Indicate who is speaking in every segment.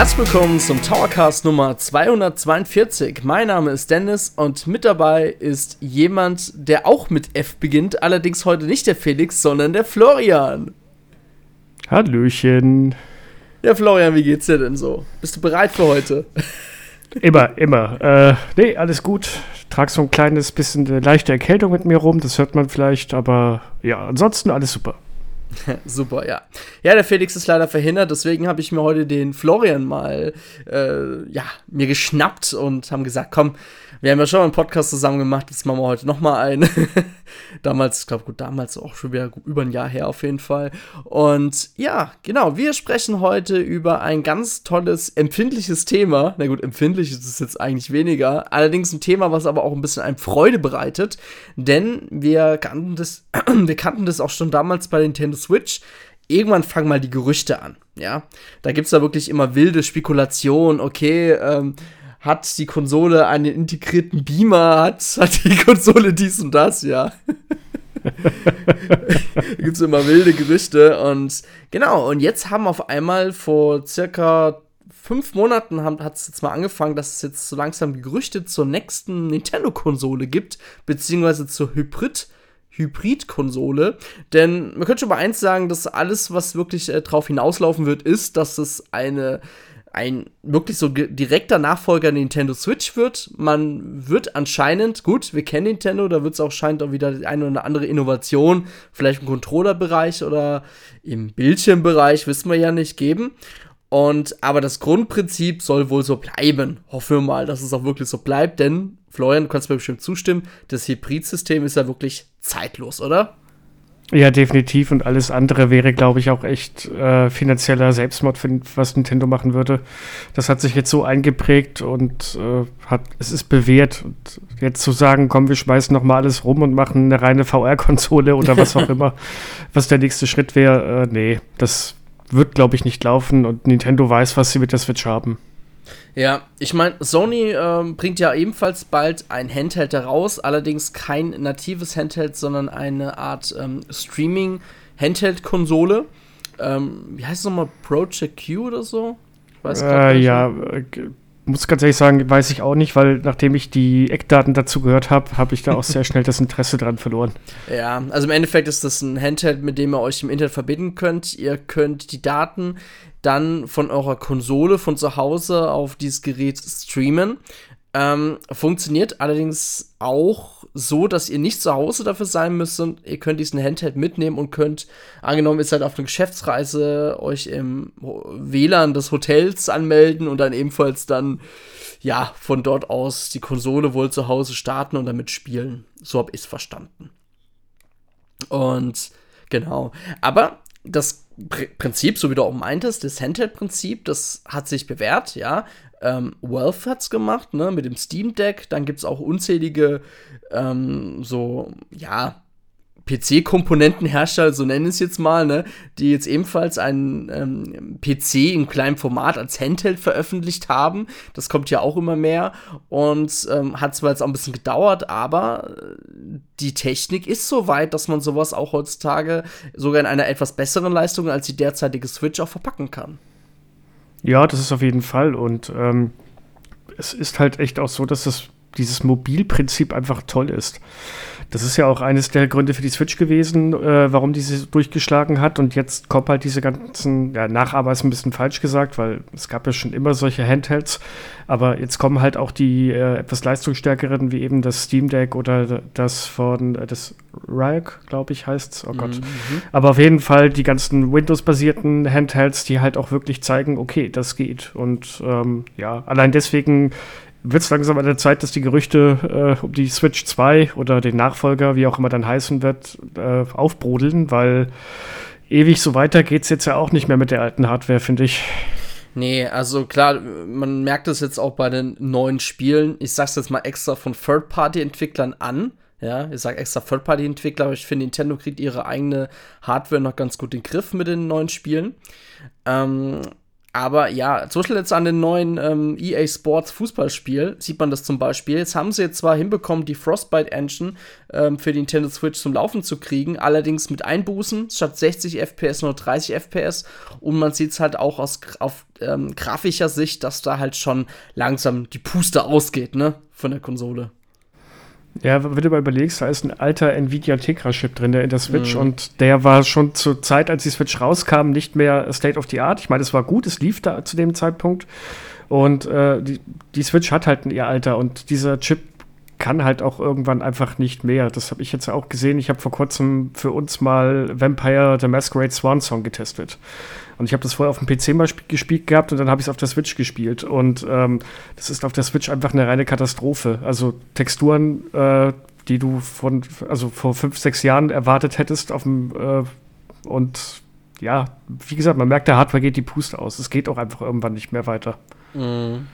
Speaker 1: Herzlich willkommen zum Towercast Nummer 242. Mein Name ist Dennis und mit dabei ist jemand, der auch mit F beginnt, allerdings heute nicht der Felix, sondern der Florian.
Speaker 2: Hallöchen.
Speaker 1: Ja, Florian, wie geht's dir denn so? Bist du bereit für heute?
Speaker 2: Immer, immer. Äh, nee, alles gut. Trag so ein kleines bisschen eine leichte Erkältung mit mir rum, das hört man vielleicht, aber ja, ansonsten alles super.
Speaker 1: Super, ja. Ja, der Felix ist leider verhindert, deswegen habe ich mir heute den Florian mal, äh, ja, mir geschnappt und haben gesagt, komm, wir haben ja schon mal einen Podcast zusammen gemacht, jetzt machen wir heute nochmal einen. damals, ich glaube, gut, damals auch schon wieder über ein Jahr her auf jeden Fall. Und ja, genau, wir sprechen heute über ein ganz tolles, empfindliches Thema. Na gut, empfindlich ist es jetzt eigentlich weniger. Allerdings ein Thema, was aber auch ein bisschen einem Freude bereitet. Denn wir kannten das, wir kannten das auch schon damals bei Nintendo Switch irgendwann fangen mal die Gerüchte an, ja. Da gibt es da wirklich immer wilde Spekulationen, okay, ähm, hat die Konsole einen integrierten Beamer, hat, hat die Konsole dies und das, ja. da gibt es immer wilde Gerüchte und genau, und jetzt haben auf einmal vor circa fünf Monaten hat es jetzt mal angefangen, dass es jetzt so langsam Gerüchte zur nächsten Nintendo-Konsole gibt, beziehungsweise zur Hybrid- Hybrid-Konsole. Denn man könnte schon mal eins sagen, dass alles, was wirklich äh, drauf hinauslaufen wird, ist, dass es eine ein wirklich so direkter Nachfolger Nintendo Switch wird. Man wird anscheinend, gut, wir kennen Nintendo, da wird es auch scheint auch wieder eine oder andere Innovation, vielleicht im Controller-Bereich oder im Bildschirmbereich, wissen wir ja nicht, geben. Und aber das Grundprinzip soll wohl so bleiben. Hoffen wir mal, dass es auch wirklich so bleibt, denn Florian, du kannst mir bestimmt zustimmen, das Hybrid-System ist ja wirklich zeitlos, oder?
Speaker 2: Ja, definitiv. Und alles andere wäre, glaube ich, auch echt äh, finanzieller Selbstmord, was Nintendo machen würde. Das hat sich jetzt so eingeprägt und äh, hat, es ist bewährt. Und jetzt zu sagen, komm, wir schmeißen noch mal alles rum und machen eine reine VR-Konsole oder was auch immer, was der nächste Schritt wäre, äh, nee, das wird, glaube ich, nicht laufen. Und Nintendo weiß, was sie mit der Switch haben.
Speaker 1: Ja, ich meine, Sony ähm, bringt ja ebenfalls bald ein Handheld heraus, allerdings kein natives Handheld, sondern eine Art ähm, Streaming-Handheld-Konsole. Ähm, wie heißt es nochmal? Project Q oder so?
Speaker 2: Ich weiß äh, ja, äh, muss ganz ehrlich sagen, weiß ich auch nicht, weil nachdem ich die Eckdaten dazu gehört habe, habe ich da auch sehr schnell das Interesse dran verloren.
Speaker 1: Ja, also im Endeffekt ist das ein Handheld, mit dem ihr euch im Internet verbinden könnt. Ihr könnt die Daten dann von eurer Konsole von zu Hause auf dieses Gerät streamen. Ähm, funktioniert allerdings auch so, dass ihr nicht zu Hause dafür sein müsst und ihr könnt diesen Handheld mitnehmen und könnt, angenommen, ihr seid auf einer Geschäftsreise, euch im WLAN des Hotels anmelden und dann ebenfalls dann, ja, von dort aus die Konsole wohl zu Hause starten und damit spielen. So habe ich es verstanden. Und genau. Aber das Prinzip, so wie du auch meintest, das Handheld-Prinzip, das hat sich bewährt, ja. Ähm, Valve hat's gemacht, ne, mit dem Steam Deck. Dann gibt's auch unzählige, ähm, so, ja, PC-Komponentenhersteller, so nennen es jetzt mal, ne, die jetzt ebenfalls einen ähm, PC in kleinem Format als Handheld veröffentlicht haben. Das kommt ja auch immer mehr und ähm, hat zwar jetzt auch ein bisschen gedauert, aber äh, die Technik ist so weit, dass man sowas auch heutzutage sogar in einer etwas besseren Leistung als die derzeitige Switch auch verpacken kann.
Speaker 2: Ja, das ist auf jeden Fall und ähm, es ist halt echt auch so, dass das dieses Mobilprinzip einfach toll ist. Das ist ja auch eines der Gründe für die Switch gewesen, äh, warum diese durchgeschlagen hat. Und jetzt kommt halt diese ganzen, ja, Nachahmer ist ein bisschen falsch gesagt, weil es gab ja schon immer solche Handhelds. Aber jetzt kommen halt auch die äh, etwas leistungsstärkeren, wie eben das Steam Deck oder das von, äh, das Ryuk, glaube ich, heißt es. Oh Gott. Mhm. Aber auf jeden Fall die ganzen Windows-basierten Handhelds, die halt auch wirklich zeigen, okay, das geht. Und ähm, ja, allein deswegen wird es langsam an der Zeit, dass die Gerüchte äh, um die Switch 2 oder den Nachfolger, wie auch immer dann heißen wird, äh, aufbrodeln, weil ewig so weiter geht es jetzt ja auch nicht mehr mit der alten Hardware, finde ich.
Speaker 1: Nee, also klar, man merkt es jetzt auch bei den neuen Spielen. Ich sag's jetzt mal extra von Third-Party-Entwicklern an. Ja, ich sag extra Third-Party-Entwickler, aber ich finde, Nintendo kriegt ihre eigene Hardware noch ganz gut in den Griff mit den neuen Spielen. Ähm, aber ja, zum Beispiel jetzt an den neuen ähm, EA Sports Fußballspiel sieht man das zum Beispiel. Jetzt haben sie jetzt zwar hinbekommen, die Frostbite Engine ähm, für die Nintendo Switch zum Laufen zu kriegen, allerdings mit Einbußen, statt 60 FPS nur 30 FPS. Und man sieht es halt auch aus, auf ähm, grafischer Sicht, dass da halt schon langsam die Puste ausgeht, ne, von der Konsole.
Speaker 2: Ja, wenn du mal überlegst, da ist ein alter Nvidia Tegra-Chip drin, der in der Switch mhm. und der war schon zur Zeit, als die Switch rauskam, nicht mehr State of the Art. Ich meine, es war gut, es lief da zu dem Zeitpunkt. Und äh, die, die Switch hat halt ein ihr Alter und dieser Chip kann halt auch irgendwann einfach nicht mehr. Das habe ich jetzt auch gesehen. Ich habe vor kurzem für uns mal Vampire the Masquerade Swan Song getestet. Und ich habe das vorher auf dem PC mal gespielt gehabt und dann habe ich es auf der Switch gespielt. Und ähm, das ist auf der Switch einfach eine reine Katastrophe. Also Texturen, äh, die du von, also vor fünf, sechs Jahren erwartet hättest auf dem äh, und ja, wie gesagt, man merkt, der Hardware geht die Puste aus. Es geht auch einfach irgendwann nicht mehr weiter. Mhm.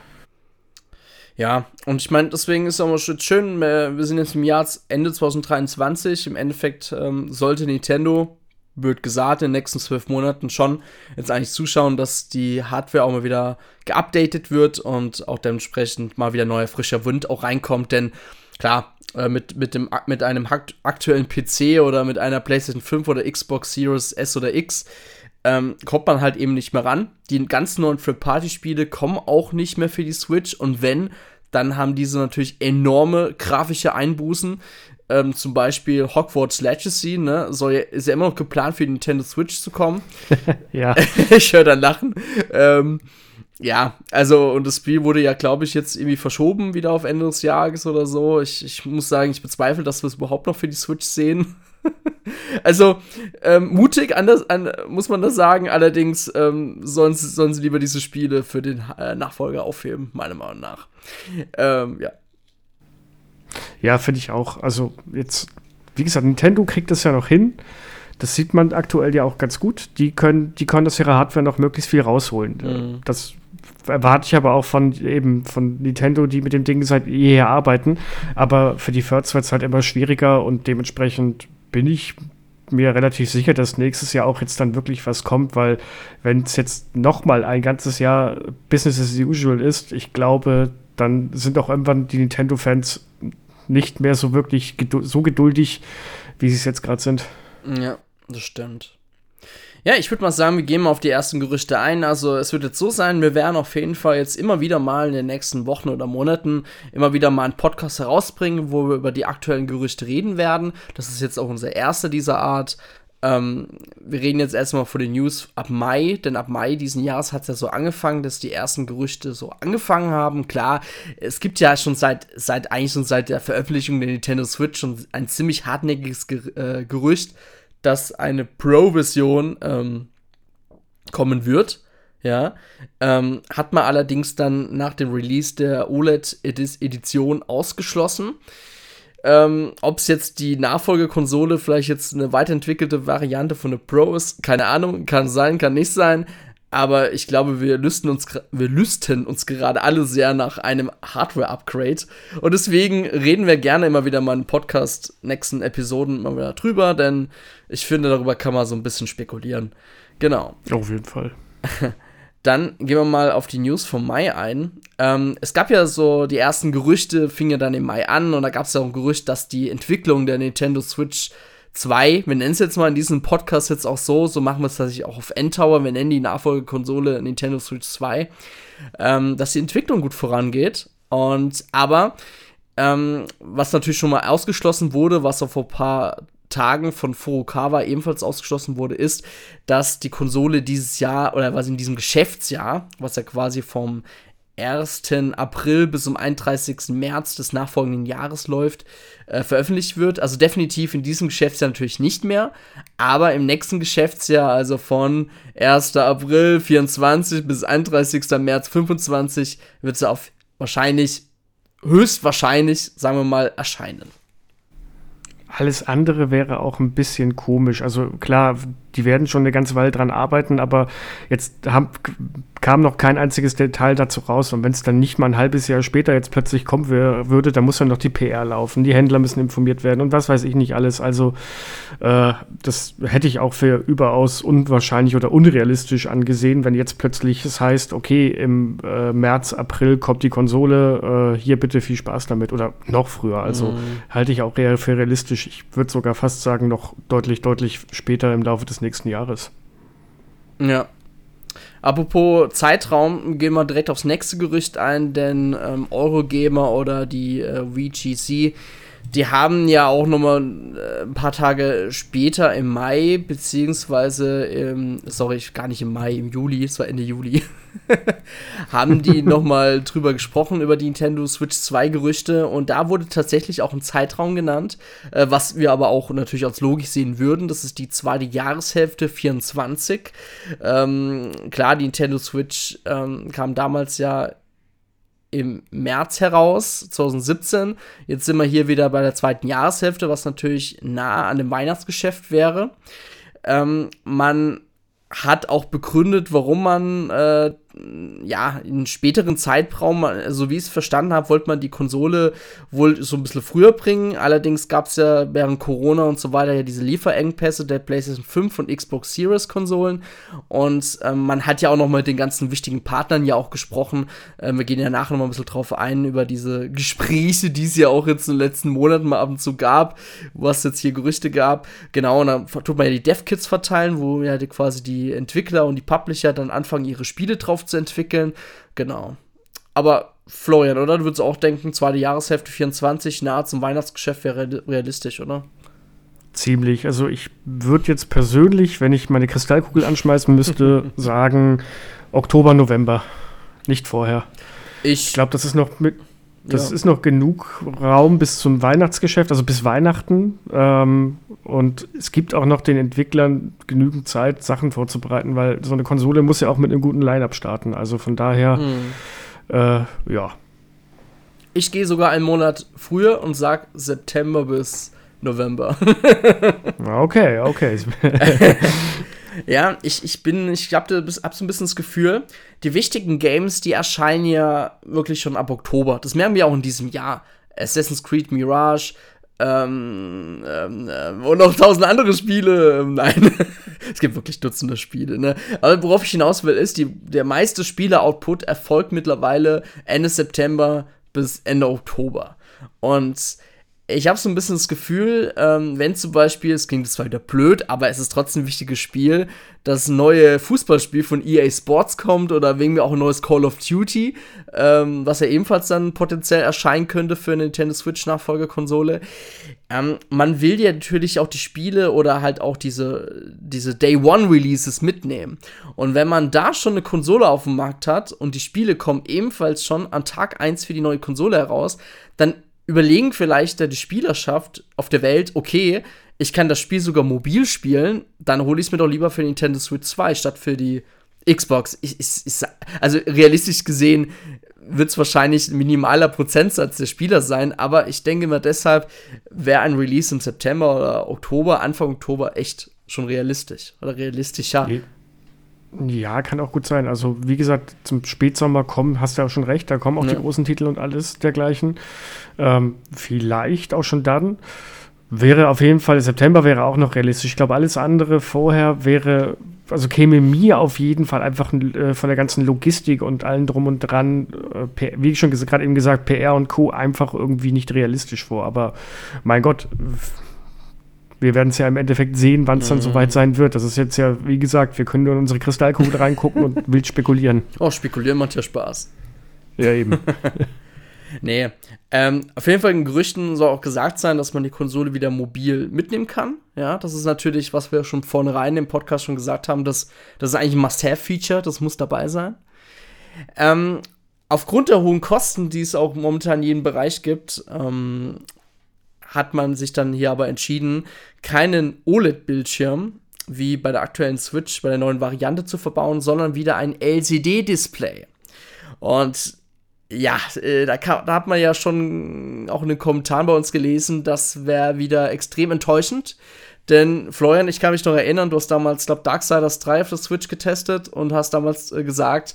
Speaker 1: Ja, und ich meine, deswegen ist es auch mal schön, wir sind jetzt im Jahr Ende 2023. Im Endeffekt ähm, sollte Nintendo wird gesagt, in den nächsten zwölf Monaten schon jetzt eigentlich zuschauen, dass die Hardware auch mal wieder geupdatet wird und auch dementsprechend mal wieder neuer frischer Wind auch reinkommt. Denn klar, äh, mit, mit, dem, mit einem aktuellen PC oder mit einer PlayStation 5 oder Xbox Series S oder X ähm, kommt man halt eben nicht mehr ran. Die ganz neuen Third-Party-Spiele kommen auch nicht mehr für die Switch und wenn, dann haben diese natürlich enorme grafische Einbußen ähm, zum Beispiel Hogwarts Legacy, ne, soll ist ja immer noch geplant für die Nintendo Switch zu kommen.
Speaker 2: ja.
Speaker 1: ich höre dann lachen. Ähm, ja, also, und das Spiel wurde ja, glaube ich, jetzt irgendwie verschoben wieder auf Ende des Jahres oder so. Ich, ich muss sagen, ich bezweifle, dass wir es überhaupt noch für die Switch sehen. also, ähm, mutig, anders, an, muss man das sagen. Allerdings ähm, sollen, sollen sie lieber diese Spiele für den äh, Nachfolger aufheben, meiner Meinung nach. Ähm, ja.
Speaker 2: Ja, finde ich auch. Also jetzt, wie gesagt, Nintendo kriegt das ja noch hin. Das sieht man aktuell ja auch ganz gut. Die können, die können aus ihrer Hardware noch möglichst viel rausholen. Mhm. Das erwarte ich aber auch von eben von Nintendo, die mit dem Ding seit jeher arbeiten. Aber für die Thirds wird es halt immer schwieriger und dementsprechend bin ich mir relativ sicher, dass nächstes Jahr auch jetzt dann wirklich was kommt, weil wenn es jetzt noch mal ein ganzes Jahr Business as usual ist, ich glaube, dann sind auch irgendwann die Nintendo-Fans nicht mehr so wirklich gedu so geduldig, wie sie es jetzt gerade sind.
Speaker 1: Ja, das stimmt. Ja, ich würde mal sagen, wir gehen mal auf die ersten Gerüchte ein. Also es wird jetzt so sein, wir werden auf jeden Fall jetzt immer wieder mal in den nächsten Wochen oder Monaten immer wieder mal einen Podcast herausbringen, wo wir über die aktuellen Gerüchte reden werden. Das ist jetzt auch unser erster dieser Art. Ähm, wir reden jetzt erstmal von den News ab Mai, denn ab Mai diesen Jahres hat es ja so angefangen, dass die ersten Gerüchte so angefangen haben. Klar, es gibt ja schon seit, seit eigentlich schon seit der Veröffentlichung der Nintendo Switch schon ein ziemlich hartnäckiges Ger äh, Gerücht, dass eine Pro-Version ähm, kommen wird. Ja, ähm, hat man allerdings dann nach dem Release der OLED-Edition ausgeschlossen. Ähm, Ob es jetzt die Nachfolgekonsole vielleicht jetzt eine weiterentwickelte Variante von der Pro ist, keine Ahnung, kann sein, kann nicht sein. Aber ich glaube, wir lüsten uns, wir lüsten uns gerade alle sehr nach einem Hardware-Upgrade. Und deswegen reden wir gerne immer wieder mal in Podcast, nächsten Episoden mal wieder drüber, denn ich finde, darüber kann man so ein bisschen spekulieren. Genau.
Speaker 2: Auf jeden Fall.
Speaker 1: Dann gehen wir mal auf die News vom Mai ein. Ähm, es gab ja so, die ersten Gerüchte fingen ja dann im Mai an und da gab es ja auch ein Gerücht, dass die Entwicklung der Nintendo Switch 2, wir nennen es jetzt mal in diesem Podcast jetzt auch so, so machen wir es tatsächlich auch auf Endtower, wir nennen die Nachfolgekonsole Nintendo Switch 2, ähm, dass die Entwicklung gut vorangeht. Und aber, ähm, was natürlich schon mal ausgeschlossen wurde, was auch vor ein paar Tagen von Furukawa ebenfalls ausgeschlossen wurde, ist, dass die Konsole dieses Jahr oder was in diesem Geschäftsjahr, was ja quasi vom 1. April bis zum 31. März des nachfolgenden Jahres läuft, äh, veröffentlicht wird. Also definitiv in diesem Geschäftsjahr natürlich nicht mehr, aber im nächsten Geschäftsjahr, also von 1. April 24 bis 31. März 25, wird sie auf wahrscheinlich, höchstwahrscheinlich, sagen wir mal, erscheinen.
Speaker 2: Alles andere wäre auch ein bisschen komisch. Also klar, die werden schon eine ganze Weile dran arbeiten, aber jetzt haben, kam noch kein einziges Detail dazu raus. Und wenn es dann nicht mal ein halbes Jahr später jetzt plötzlich kommen würde, dann muss ja noch die PR laufen, die Händler müssen informiert werden und was weiß ich nicht alles. Also äh, das hätte ich auch für überaus unwahrscheinlich oder unrealistisch angesehen, wenn jetzt plötzlich es heißt, okay, im äh, März, April kommt die Konsole, äh, hier bitte viel Spaß damit oder noch früher. Also mhm. halte ich auch für realistisch. Ich würde sogar fast sagen, noch deutlich, deutlich später im Laufe des nächsten Jahres.
Speaker 1: Ja. Apropos Zeitraum, gehen wir direkt aufs nächste Gerücht ein, denn ähm, Eurogamer oder die äh, VGC die haben ja auch nochmal äh, ein paar Tage später im Mai, beziehungsweise im, sorry, gar nicht im Mai, im Juli, es war Ende Juli, haben die nochmal drüber gesprochen, über die Nintendo Switch 2 Gerüchte und da wurde tatsächlich auch ein Zeitraum genannt, äh, was wir aber auch natürlich als logisch sehen würden. Das ist die zweite Jahreshälfte 24. Ähm, klar, die Nintendo Switch ähm, kam damals ja im März heraus, 2017. Jetzt sind wir hier wieder bei der zweiten Jahreshälfte, was natürlich nah an dem Weihnachtsgeschäft wäre. Ähm, man hat auch begründet, warum man äh, ja, in späteren Zeitraum, so wie ich es verstanden habe, wollte man die Konsole wohl so ein bisschen früher bringen. Allerdings gab es ja während Corona und so weiter ja diese Lieferengpässe der PlayStation 5 und Xbox Series Konsolen. Und ähm, man hat ja auch noch mit den ganzen wichtigen Partnern ja auch gesprochen. Ähm, wir gehen ja nachher noch mal ein bisschen drauf ein, über diese Gespräche, die es ja auch jetzt in den letzten Monaten mal ab und zu gab, was jetzt hier Gerüchte gab. Genau, und dann tut man ja die Dev-Kits verteilen, wo ja die, quasi die Entwickler und die Publisher dann anfangen, ihre Spiele drauf zu entwickeln. Genau. Aber Florian, oder? Du würdest auch denken, zweite Jahreshälfte 24, nahe zum Weihnachtsgeschäft wäre realistisch, oder?
Speaker 2: Ziemlich. Also ich würde jetzt persönlich, wenn ich meine Kristallkugel anschmeißen müsste, sagen Oktober, November. Nicht vorher. Ich, ich glaube, das ist noch mit, das ja. ist noch genug Raum bis zum Weihnachtsgeschäft, also bis Weihnachten. Ähm, und es gibt auch noch den Entwicklern genügend Zeit, Sachen vorzubereiten, weil so eine Konsole muss ja auch mit einem guten Line-Up starten. Also von daher, hm. äh, ja.
Speaker 1: Ich gehe sogar einen Monat früher und sage September bis November.
Speaker 2: okay, okay.
Speaker 1: Ja, ich, ich bin, ich habe hab so ein bisschen das Gefühl, die wichtigen Games, die erscheinen ja wirklich schon ab Oktober. Das merken wir auch in diesem Jahr. Assassin's Creed Mirage, ähm, ähm, ähm und noch tausend andere Spiele. Ähm, nein, es gibt wirklich Dutzende Spiele. Ne? Aber worauf ich hinaus will, ist, die, der meiste Spiele-Output erfolgt mittlerweile Ende September bis Ende Oktober. Und ich habe so ein bisschen das Gefühl, ähm, wenn zum Beispiel, es klingt zwar wieder blöd, aber es ist trotzdem ein wichtiges Spiel, das neue Fußballspiel von EA Sports kommt oder wegen mir auch ein neues Call of Duty, ähm, was ja ebenfalls dann potenziell erscheinen könnte für eine Nintendo Switch Nachfolgekonsole. Ähm, man will ja natürlich auch die Spiele oder halt auch diese, diese Day One Releases mitnehmen. Und wenn man da schon eine Konsole auf dem Markt hat und die Spiele kommen ebenfalls schon an Tag 1 für die neue Konsole heraus, dann überlegen vielleicht die Spielerschaft auf der Welt, okay, ich kann das Spiel sogar mobil spielen, dann hole ich es mir doch lieber für Nintendo Switch 2 statt für die Xbox. Ich, ich, ich, also realistisch gesehen wird es wahrscheinlich ein minimaler Prozentsatz der Spieler sein, aber ich denke mal deshalb wäre ein Release im September oder Oktober, Anfang Oktober echt schon realistisch oder realistischer. Okay.
Speaker 2: Ja, kann auch gut sein. Also, wie gesagt, zum Spätsommer kommen, hast du ja auch schon recht, da kommen auch ja. die großen Titel und alles dergleichen. Ähm, vielleicht auch schon dann. Wäre auf jeden Fall, September wäre auch noch realistisch. Ich glaube, alles andere vorher wäre, also käme mir auf jeden Fall einfach äh, von der ganzen Logistik und allem drum und dran, äh, wie schon gerade eben gesagt, PR und Co. einfach irgendwie nicht realistisch vor. Aber mein Gott, wir werden es ja im Endeffekt sehen, wann es dann mhm. soweit sein wird. Das ist jetzt ja, wie gesagt, wir können nur in unsere Kristallkugel reingucken und wild spekulieren.
Speaker 1: Oh, spekulieren macht ja Spaß.
Speaker 2: Ja, eben.
Speaker 1: nee. Ähm, auf jeden Fall in Gerüchten soll auch gesagt sein, dass man die Konsole wieder mobil mitnehmen kann. Ja, das ist natürlich, was wir schon vornherein im Podcast schon gesagt haben, dass das ist eigentlich ein Must-Have-Feature, das muss dabei sein. Ähm, aufgrund der hohen Kosten, die es auch momentan in jedem Bereich gibt, ähm, hat man sich dann hier aber entschieden, keinen OLED-Bildschirm wie bei der aktuellen Switch, bei der neuen Variante zu verbauen, sondern wieder ein LCD-Display. Und ja, äh, da, kann, da, hat man ja schon auch in den Kommentaren bei uns gelesen, das wäre wieder extrem enttäuschend. Denn Florian, ich kann mich noch erinnern, du hast damals, glaube Darksiders 3 auf der Switch getestet und hast damals äh, gesagt,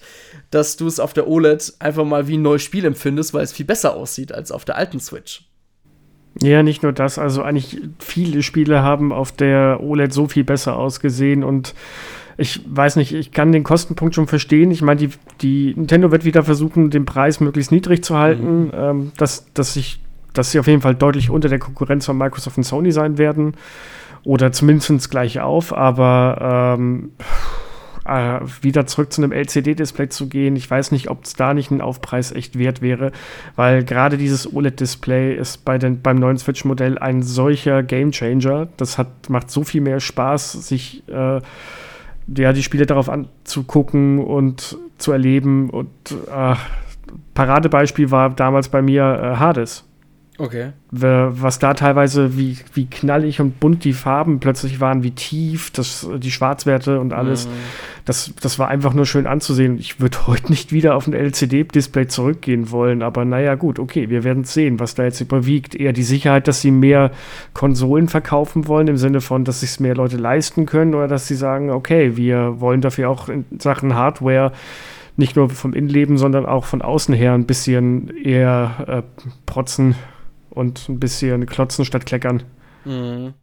Speaker 1: dass du es auf der OLED einfach mal wie ein neues Spiel empfindest, weil es viel besser aussieht als auf der alten Switch.
Speaker 2: Ja, nicht nur das, also eigentlich viele Spiele haben auf der OLED so viel besser ausgesehen und ich weiß nicht, ich kann den Kostenpunkt schon verstehen. Ich meine, die, die Nintendo wird wieder versuchen, den Preis möglichst niedrig zu halten, mhm. ähm, dass, dass, ich, dass sie auf jeden Fall deutlich unter der Konkurrenz von Microsoft und Sony sein werden oder zumindest gleich auf, aber ähm, äh, wieder zurück zu einem LCD-Display zu gehen, ich weiß nicht, ob es da nicht ein Aufpreis echt wert wäre, weil gerade dieses OLED-Display ist bei den, beim neuen Switch-Modell ein solcher Gamechanger. Das hat, macht so viel mehr Spaß, sich äh, ja, die Spiele darauf anzugucken und zu erleben. Und äh, Paradebeispiel war damals bei mir äh, Hades.
Speaker 1: Okay.
Speaker 2: Was da teilweise, wie, wie knallig und bunt die Farben plötzlich waren, wie tief, das, die Schwarzwerte und alles. Mhm. Das, das war einfach nur schön anzusehen. Ich würde heute nicht wieder auf ein LCD-Display zurückgehen wollen, aber naja, gut, okay, wir werden sehen, was da jetzt überwiegt. Eher die Sicherheit, dass sie mehr Konsolen verkaufen wollen, im Sinne von, dass sich mehr Leute leisten können, oder dass sie sagen, okay, wir wollen dafür auch in Sachen Hardware nicht nur vom Innenleben, sondern auch von außen her ein bisschen eher äh, protzen und ein bisschen klotzen statt kleckern. Mhm.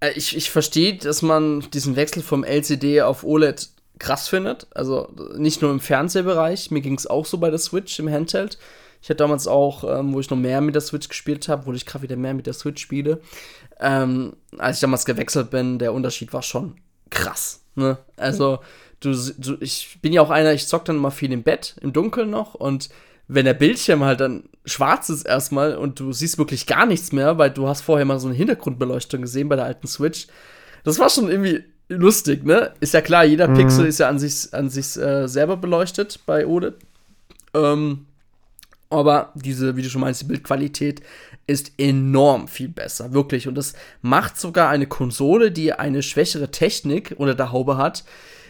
Speaker 1: Äh, ich, ich verstehe, dass man diesen Wechsel vom LCD auf OLED krass findet. Also nicht nur im Fernsehbereich, mir ging es auch so bei der Switch im Handheld. Ich hatte damals auch, ähm, wo ich noch mehr mit der Switch gespielt habe, wo ich gerade wieder mehr mit der Switch spiele. Ähm, als ich damals gewechselt bin, der Unterschied war schon krass. Ne? Also, du, du, ich bin ja auch einer, ich zock dann immer viel im Bett, im Dunkeln noch und wenn der Bildschirm halt dann schwarz ist erstmal und du siehst wirklich gar nichts mehr, weil du hast vorher mal so eine Hintergrundbeleuchtung gesehen bei der alten Switch. Das war schon irgendwie lustig, ne? Ist ja klar, jeder mhm. Pixel ist ja an sich, an sich äh, selber beleuchtet bei OLED. Ähm, aber diese, wie du schon meinst, die Bildqualität ist enorm viel besser, wirklich. Und das macht sogar eine Konsole, die eine schwächere Technik unter der Haube hat,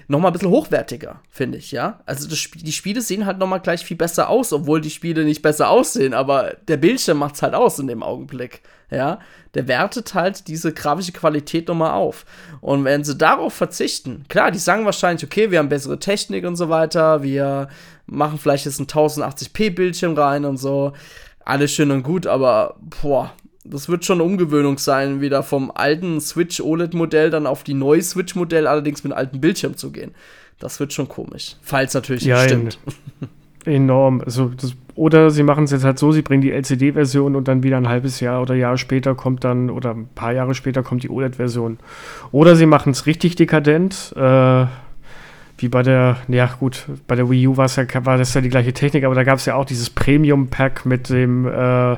Speaker 1: noch mal ein bisschen hochwertiger, finde ich, ja. Also das, die Spiele sehen halt noch mal gleich viel besser aus, obwohl die Spiele nicht besser aussehen, aber der Bildschirm macht's halt aus in dem Augenblick, ja. Der wertet halt diese grafische Qualität noch mal auf. Und wenn sie darauf verzichten, klar, die sagen wahrscheinlich, okay, wir haben bessere Technik und so weiter, wir machen vielleicht jetzt einen 1080p Bildschirm rein und so, alles schön und gut, aber boah, das wird schon eine Umgewöhnung sein, wieder vom alten Switch OLED-Modell dann auf die neue Switch-Modell, allerdings mit einem alten Bildschirm zu gehen. Das wird schon komisch. Falls natürlich
Speaker 2: ja, stimmt. Enorm. Also das, oder sie machen es jetzt halt so, sie bringen die LCD-Version und dann wieder ein halbes Jahr oder Jahr später kommt dann, oder ein paar Jahre später kommt die OLED-Version. Oder sie machen es richtig dekadent, äh, wie bei der, ja gut, bei der Wii U war ja, war das ja die gleiche Technik, aber da gab es ja auch dieses Premium-Pack mit dem äh,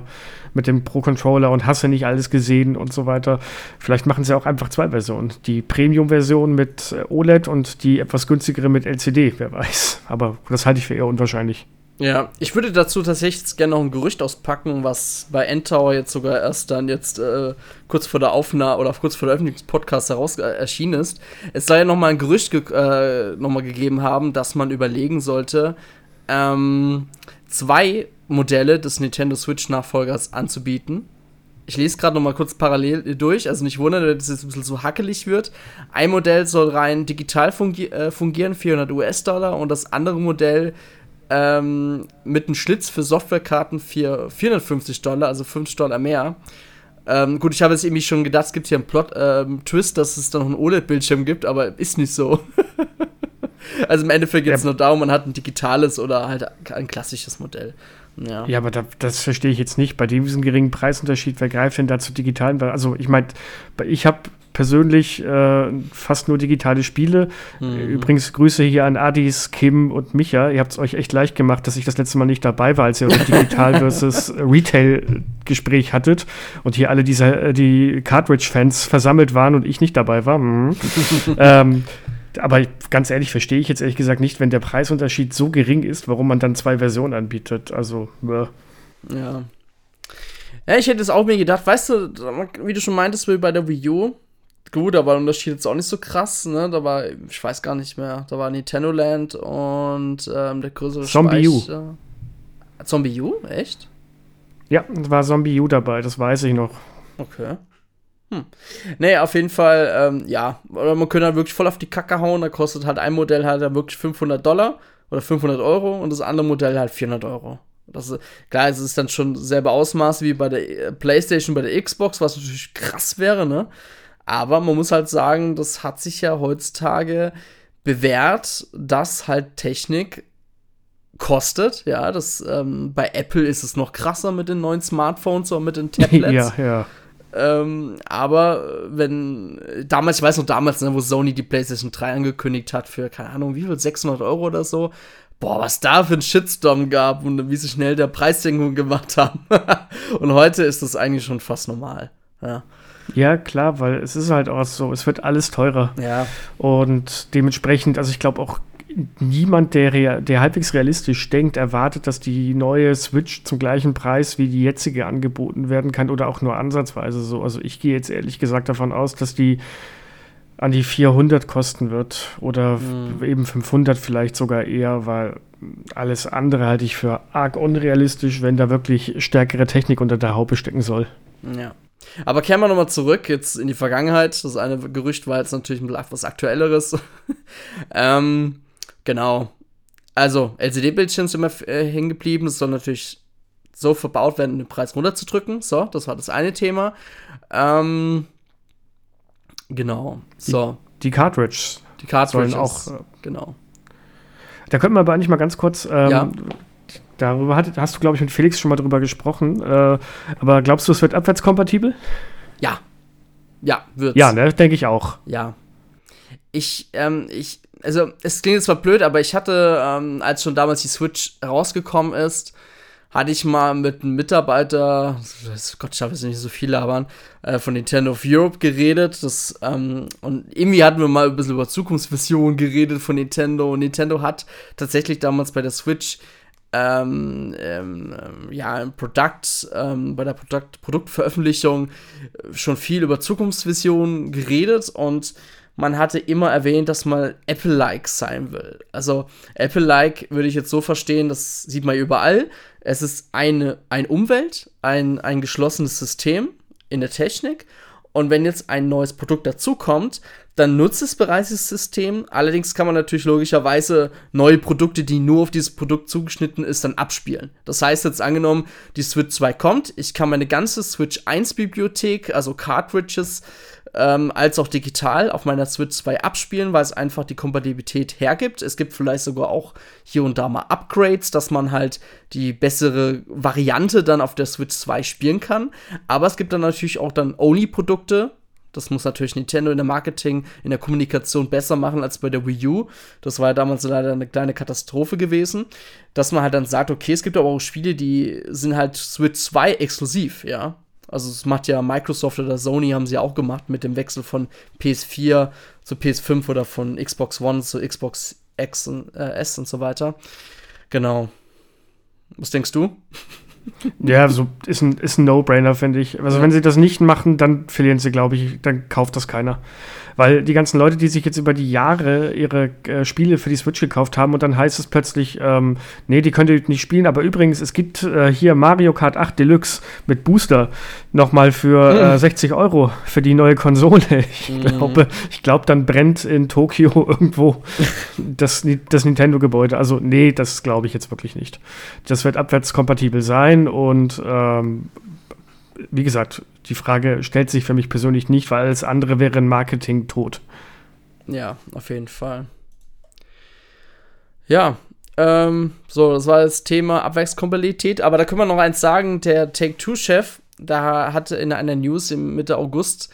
Speaker 2: mit dem Pro-Controller und hast du nicht alles gesehen und so weiter. Vielleicht machen sie auch einfach zwei Versionen. Die Premium-Version mit äh, OLED und die etwas günstigere mit LCD, wer weiß. Aber das halte ich für eher unwahrscheinlich.
Speaker 1: Ja, ich würde dazu tatsächlich gerne noch ein Gerücht auspacken, was bei Endtower jetzt sogar erst dann jetzt äh, kurz vor der Aufnahme oder kurz vor der Öffentlichung des Podcasts heraus äh, erschienen ist. Es soll ja noch mal ein Gerücht ge äh, noch mal gegeben haben, dass man überlegen sollte, ähm, zwei Modelle des Nintendo Switch-Nachfolgers anzubieten. Ich lese gerade noch mal kurz parallel durch, also nicht wundern, dass es ein bisschen so hackelig wird. Ein Modell soll rein digital fungi äh, fungieren, 400 US-Dollar, und das andere Modell ähm, mit einem Schlitz für Softwarekarten für 450 Dollar, also 50 Dollar mehr. Ähm, gut, ich habe jetzt irgendwie schon gedacht, es gibt hier einen Plot-Twist, ähm, dass es da noch einen OLED-Bildschirm gibt, aber ist nicht so. also im Endeffekt geht es ja. nur darum, man hat ein digitales oder halt ein klassisches Modell.
Speaker 2: Ja, ja aber da, das verstehe ich jetzt nicht. Bei diesem geringen Preisunterschied, wer greift denn da zu digitalen? Also ich meine, ich habe persönlich äh, fast nur digitale Spiele. Mhm. Übrigens Grüße hier an Adis, Kim und Micha. Ihr habt es euch echt leicht gemacht, dass ich das letzte Mal nicht dabei war, als ihr euer Digital versus Retail Gespräch hattet und hier alle diese äh, die Cartridge-Fans versammelt waren und ich nicht dabei war. Mhm. ähm, aber ganz ehrlich, verstehe ich jetzt ehrlich gesagt nicht, wenn der Preisunterschied so gering ist, warum man dann zwei Versionen anbietet. Also,
Speaker 1: äh. ja. Ja, ich hätte es auch mir gedacht, weißt du, wie du schon meintest, bei der Wii U, gut, da war der Unterschied jetzt auch nicht so krass, ne? Da war, ich weiß gar nicht mehr, da war Nintendo Land und ähm, der größere
Speaker 2: Zombie U.
Speaker 1: Zombie U? Echt?
Speaker 2: Ja, da war Zombie U dabei, das weiß ich noch.
Speaker 1: Okay. Hm. Nee, auf jeden Fall, ähm, ja. Oder man könnte halt wirklich voll auf die Kacke hauen. Da kostet halt ein Modell halt dann wirklich 500 Dollar oder 500 Euro und das andere Modell halt 400 Euro. Das ist, klar, es ist dann schon selber Ausmaß wie bei der äh, PlayStation, bei der Xbox, was natürlich krass wäre, ne? Aber man muss halt sagen, das hat sich ja heutzutage bewährt, dass halt Technik kostet. Ja, das ähm, bei Apple ist es noch krasser mit den neuen Smartphones oder mit den Tablets.
Speaker 2: ja, ja.
Speaker 1: Ähm, aber wenn damals, ich weiß noch damals, ne, wo Sony die PlayStation 3 angekündigt hat für, keine Ahnung, wie viel, 600 Euro oder so. Boah, was da für ein Shitstorm gab und wie sie schnell der Preissenkung gemacht haben. und heute ist das eigentlich schon fast normal. Ja.
Speaker 2: Ja, klar, weil es ist halt auch so, es wird alles teurer.
Speaker 1: Ja.
Speaker 2: Und dementsprechend, also ich glaube auch niemand, der, der halbwegs realistisch denkt, erwartet, dass die neue Switch zum gleichen Preis wie die jetzige angeboten werden kann oder auch nur ansatzweise so. Also ich gehe jetzt ehrlich gesagt davon aus, dass die an die 400 kosten wird oder mhm. eben 500 vielleicht sogar eher, weil alles andere halte ich für arg unrealistisch, wenn da wirklich stärkere Technik unter der Haube stecken soll.
Speaker 1: Ja. Aber kehren wir nochmal zurück jetzt in die Vergangenheit. Das eine Gerücht war jetzt natürlich etwas aktuelleres. ähm, genau. Also, LCD-Bildschirm sind immer äh, hängen geblieben. Das soll natürlich so verbaut werden, um den Preis runterzudrücken. So, das war das eine Thema. Ähm, genau. So.
Speaker 2: Die, die Cartridges.
Speaker 1: Die Cartridges.
Speaker 2: Sollen auch. Äh,
Speaker 1: genau.
Speaker 2: Da könnten wir aber eigentlich mal ganz kurz ähm, ja. Darüber hat, hast du, glaube ich, mit Felix schon mal drüber gesprochen. Äh, aber glaubst du, es wird abwärtskompatibel?
Speaker 1: Ja. Ja,
Speaker 2: wird Ja, ne, denke ich auch.
Speaker 1: Ja. Ich, ähm, ich, also, es klingt jetzt zwar blöd, aber ich hatte, ähm, als schon damals die Switch rausgekommen ist, hatte ich mal mit einem Mitarbeiter, Gott, ich habe jetzt nicht so viel labern, äh, von Nintendo of Europe geredet. Das, ähm, und irgendwie hatten wir mal ein bisschen über Zukunftsvisionen geredet von Nintendo. Und Nintendo hat tatsächlich damals bei der Switch ähm, ähm, ja, im Produkt, ähm, bei der Produkt Produktveröffentlichung schon viel über Zukunftsvisionen geredet und man hatte immer erwähnt, dass man Apple-like sein will. Also Apple-like würde ich jetzt so verstehen, das sieht man überall. Es ist eine, ein Umwelt, ein, ein geschlossenes System in der Technik. Und wenn jetzt ein neues Produkt dazukommt, dann nutzt es bereits das System. Allerdings kann man natürlich logischerweise neue Produkte, die nur auf dieses Produkt zugeschnitten ist, dann abspielen. Das heißt jetzt angenommen, die Switch 2 kommt, ich kann meine ganze Switch 1 Bibliothek, also Cartridges, ähm, als auch digital auf meiner Switch 2 abspielen, weil es einfach die Kompatibilität hergibt. Es gibt vielleicht sogar auch hier und da mal Upgrades, dass man halt die bessere Variante dann auf der Switch 2 spielen kann. Aber es gibt dann natürlich auch dann Only-Produkte, das muss natürlich Nintendo in der Marketing, in der Kommunikation besser machen als bei der Wii U. Das war ja damals leider eine kleine Katastrophe gewesen. Dass man halt dann sagt, okay, es gibt aber auch Spiele, die sind halt Switch 2 exklusiv, ja. Also es macht ja Microsoft oder Sony haben sie auch gemacht mit dem Wechsel von PS4 zu PS5 oder von Xbox One zu Xbox X und, äh, S und so weiter. Genau. Was denkst du?
Speaker 2: Ja, so ist ein, ist ein No-Brainer, finde ich. Also, ja. wenn sie das nicht machen, dann verlieren sie, glaube ich, dann kauft das keiner. Weil die ganzen Leute, die sich jetzt über die Jahre ihre äh, Spiele für die Switch gekauft haben und dann heißt es plötzlich, ähm, nee, die könnt ihr nicht spielen, aber übrigens, es gibt äh, hier Mario Kart 8 Deluxe mit Booster nochmal für mhm. äh, 60 Euro für die neue Konsole. Ich mhm. glaube, ich glaube, dann brennt in Tokio irgendwo das, das Nintendo-Gebäude. Also, nee, das glaube ich jetzt wirklich nicht. Das wird abwärtskompatibel sein und ähm, wie gesagt, die Frage stellt sich für mich persönlich nicht, weil alles andere wäre ein Marketing tot.
Speaker 1: Ja, auf jeden Fall. Ja, ähm, so, das war das Thema Abwärtskompatibilität, aber da können wir noch eins sagen, der Take-Two-Chef, da hatte in einer News im Mitte August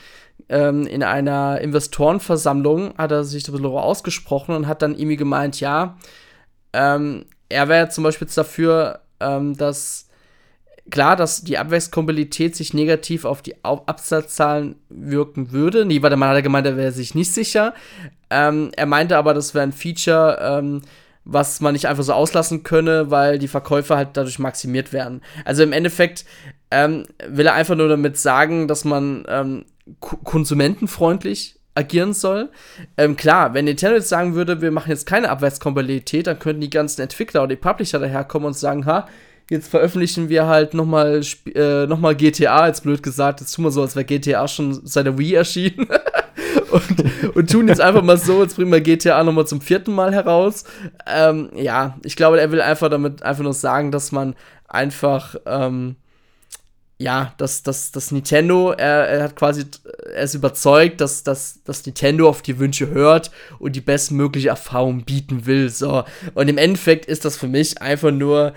Speaker 1: ähm, in einer Investorenversammlung hat er sich darüber ausgesprochen und hat dann irgendwie gemeint, ja, ähm, er wäre zum Beispiel dafür, ähm, dass klar, dass die Abwärtskompatibilität sich negativ auf die Absatzzahlen wirken würde. Nee, warte mal, hat er gemeint, er wäre sich nicht sicher. Ähm, er meinte aber, das wäre ein Feature, ähm, was man nicht einfach so auslassen könne, weil die Verkäufe halt dadurch maximiert werden. Also im Endeffekt ähm, will er einfach nur damit sagen, dass man ähm, konsumentenfreundlich agieren soll. Ähm, klar, wenn Nintendo jetzt sagen würde, wir machen jetzt keine Abwärtskompatibilität, dann könnten die ganzen Entwickler oder die Publisher daherkommen und sagen, ha, jetzt veröffentlichen wir halt nochmal äh, noch GTA, jetzt blöd gesagt, jetzt tun wir so, als wäre GTA schon seit der Wii erschienen. und, und, tun jetzt einfach mal so, jetzt bringen wir GTA nochmal zum vierten Mal heraus. Ähm, ja, ich glaube, er will einfach damit einfach nur sagen, dass man einfach, ähm, ja, dass das, das Nintendo, er, er hat quasi, er ist überzeugt, dass, dass, dass Nintendo auf die Wünsche hört und die bestmögliche Erfahrung bieten will. So. Und im Endeffekt ist das für mich einfach nur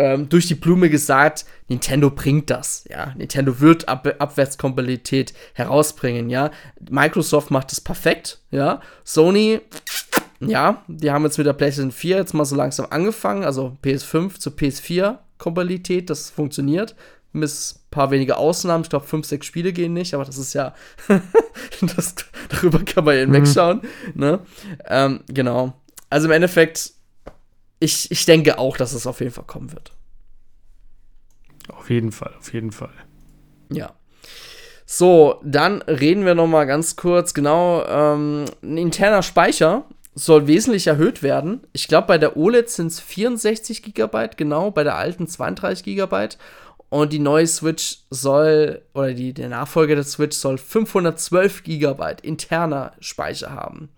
Speaker 1: ähm, durch die Blume gesagt, Nintendo bringt das, ja. Nintendo wird Ab Abwärtskompatibilität herausbringen, ja. Microsoft macht das perfekt, ja. Sony, ja, die haben jetzt mit der PlayStation 4 jetzt mal so langsam angefangen, also PS5 zu PS4 Kompatibilität, das funktioniert. Mit ein paar wenige Ausnahmen, ich glaube, fünf, sechs Spiele gehen nicht, aber das ist ja, das, darüber kann man ja mhm. wegschauen, ne? Ähm, genau. Also im Endeffekt, ich, ich denke auch, dass es auf jeden Fall kommen wird.
Speaker 2: Auf jeden Fall, auf jeden Fall.
Speaker 1: Ja. So, dann reden wir noch mal ganz kurz. Genau, ähm, ein interner Speicher soll wesentlich erhöht werden. Ich glaube, bei der OLED sind es 64 GB, genau, bei der alten 32 GB. Und die neue Switch soll, oder die, der Nachfolger der Switch soll 512 GB interner Speicher haben.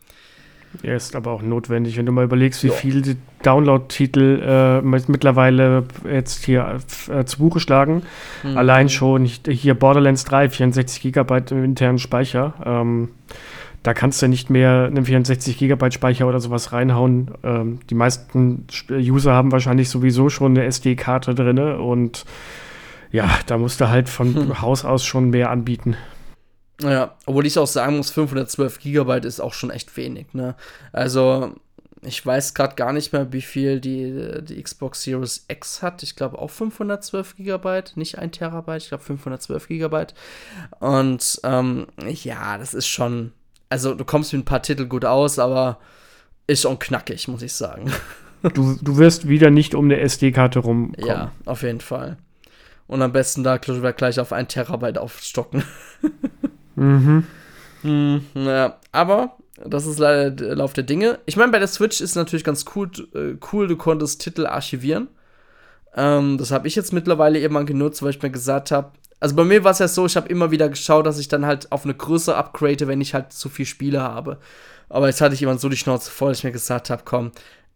Speaker 2: Ja, ist aber auch notwendig, wenn du mal überlegst, wie ja. viele Download-Titel äh, mittlerweile jetzt hier äh, zu Buche schlagen. Mhm. Allein schon hier Borderlands 3, 64 GB im internen Speicher. Ähm, da kannst du nicht mehr einen 64 GB Speicher oder sowas reinhauen. Ähm, die meisten User haben wahrscheinlich sowieso schon eine SD-Karte drin und ja, da musst du halt von hm. Haus aus schon mehr anbieten.
Speaker 1: Ja, obwohl ich auch sagen muss, 512 Gigabyte ist auch schon echt wenig, ne? Also, ich weiß gerade gar nicht mehr, wie viel die, die Xbox Series X hat. Ich glaube auch 512 Gigabyte, nicht ein Terabyte, ich glaube 512 Gigabyte. Und ähm, ja, das ist schon, also du kommst mit ein paar Titel gut aus, aber ist schon knackig, muss ich sagen.
Speaker 2: Du, du wirst wieder nicht um eine SD-Karte rumkommen.
Speaker 1: Ja, auf jeden Fall. Und am besten da gleich auf ein Terabyte aufstocken. Mhm. Hm, naja, aber das ist leider der Lauf der Dinge. Ich meine, bei der Switch ist natürlich ganz cool, äh, cool du konntest Titel archivieren. Ähm, das habe ich jetzt mittlerweile irgendwann genutzt, weil ich mir gesagt habe, also bei mir war es ja so, ich habe immer wieder geschaut, dass ich dann halt auf eine Größe upgrade, wenn ich halt zu viel Spiele habe. Aber jetzt hatte ich immer so die Schnauze voll, dass ich mir gesagt habe, komm,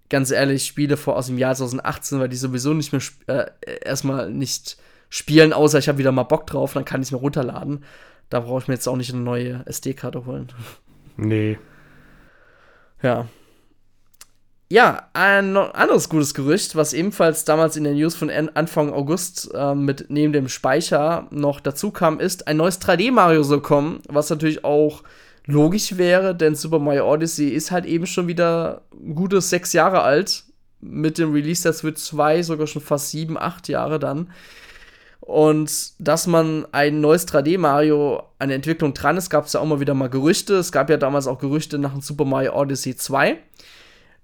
Speaker 1: ganz ehrlich, Spiele vor aus dem Jahr 2018, weil die sowieso nicht mehr äh, erstmal nicht spielen, außer ich habe wieder mal Bock drauf, dann kann ich es mir runterladen. Da brauche ich mir jetzt auch nicht eine neue SD-Karte holen.
Speaker 2: Nee.
Speaker 1: Ja. Ja, ein anderes gutes Gerücht, was ebenfalls damals in der News von Anfang August äh, mit neben dem Speicher noch dazu kam, ist, ein neues 3D-Mario soll kommen, was natürlich auch logisch wäre, denn Super Mario Odyssey ist halt eben schon wieder gutes sechs Jahre alt. Mit dem Release der Switch 2 sogar schon fast sieben, acht Jahre dann. Und dass man ein neues 3D-Mario an der Entwicklung dran ist, gab es ja auch mal wieder mal Gerüchte. Es gab ja damals auch Gerüchte nach dem Super Mario Odyssey 2.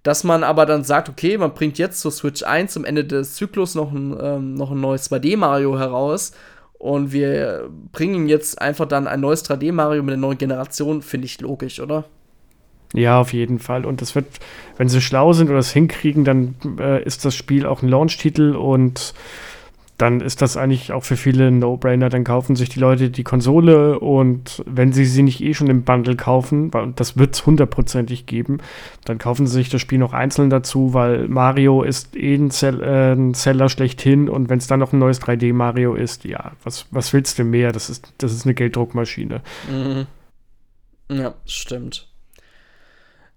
Speaker 1: Dass man aber dann sagt, okay, man bringt jetzt zur Switch 1 zum Ende des Zyklus noch ein, ähm, noch ein neues 2D-Mario heraus. Und wir bringen jetzt einfach dann ein neues 3D-Mario mit der neuen Generation, finde ich logisch, oder?
Speaker 2: Ja, auf jeden Fall. Und das wird, wenn sie schlau sind oder es hinkriegen, dann äh, ist das Spiel auch ein Launch-Titel und dann ist das eigentlich auch für viele ein No-Brainer. Dann kaufen sich die Leute die Konsole und wenn sie sie nicht eh schon im Bundle kaufen, und das wird es hundertprozentig geben, dann kaufen sie sich das Spiel noch einzeln dazu, weil Mario ist eh ein, Sell äh, ein Seller schlechthin und wenn es dann noch ein neues 3D-Mario ist, ja, was, was willst du mehr? Das ist, das ist eine Gelddruckmaschine.
Speaker 1: Mhm. Ja, stimmt.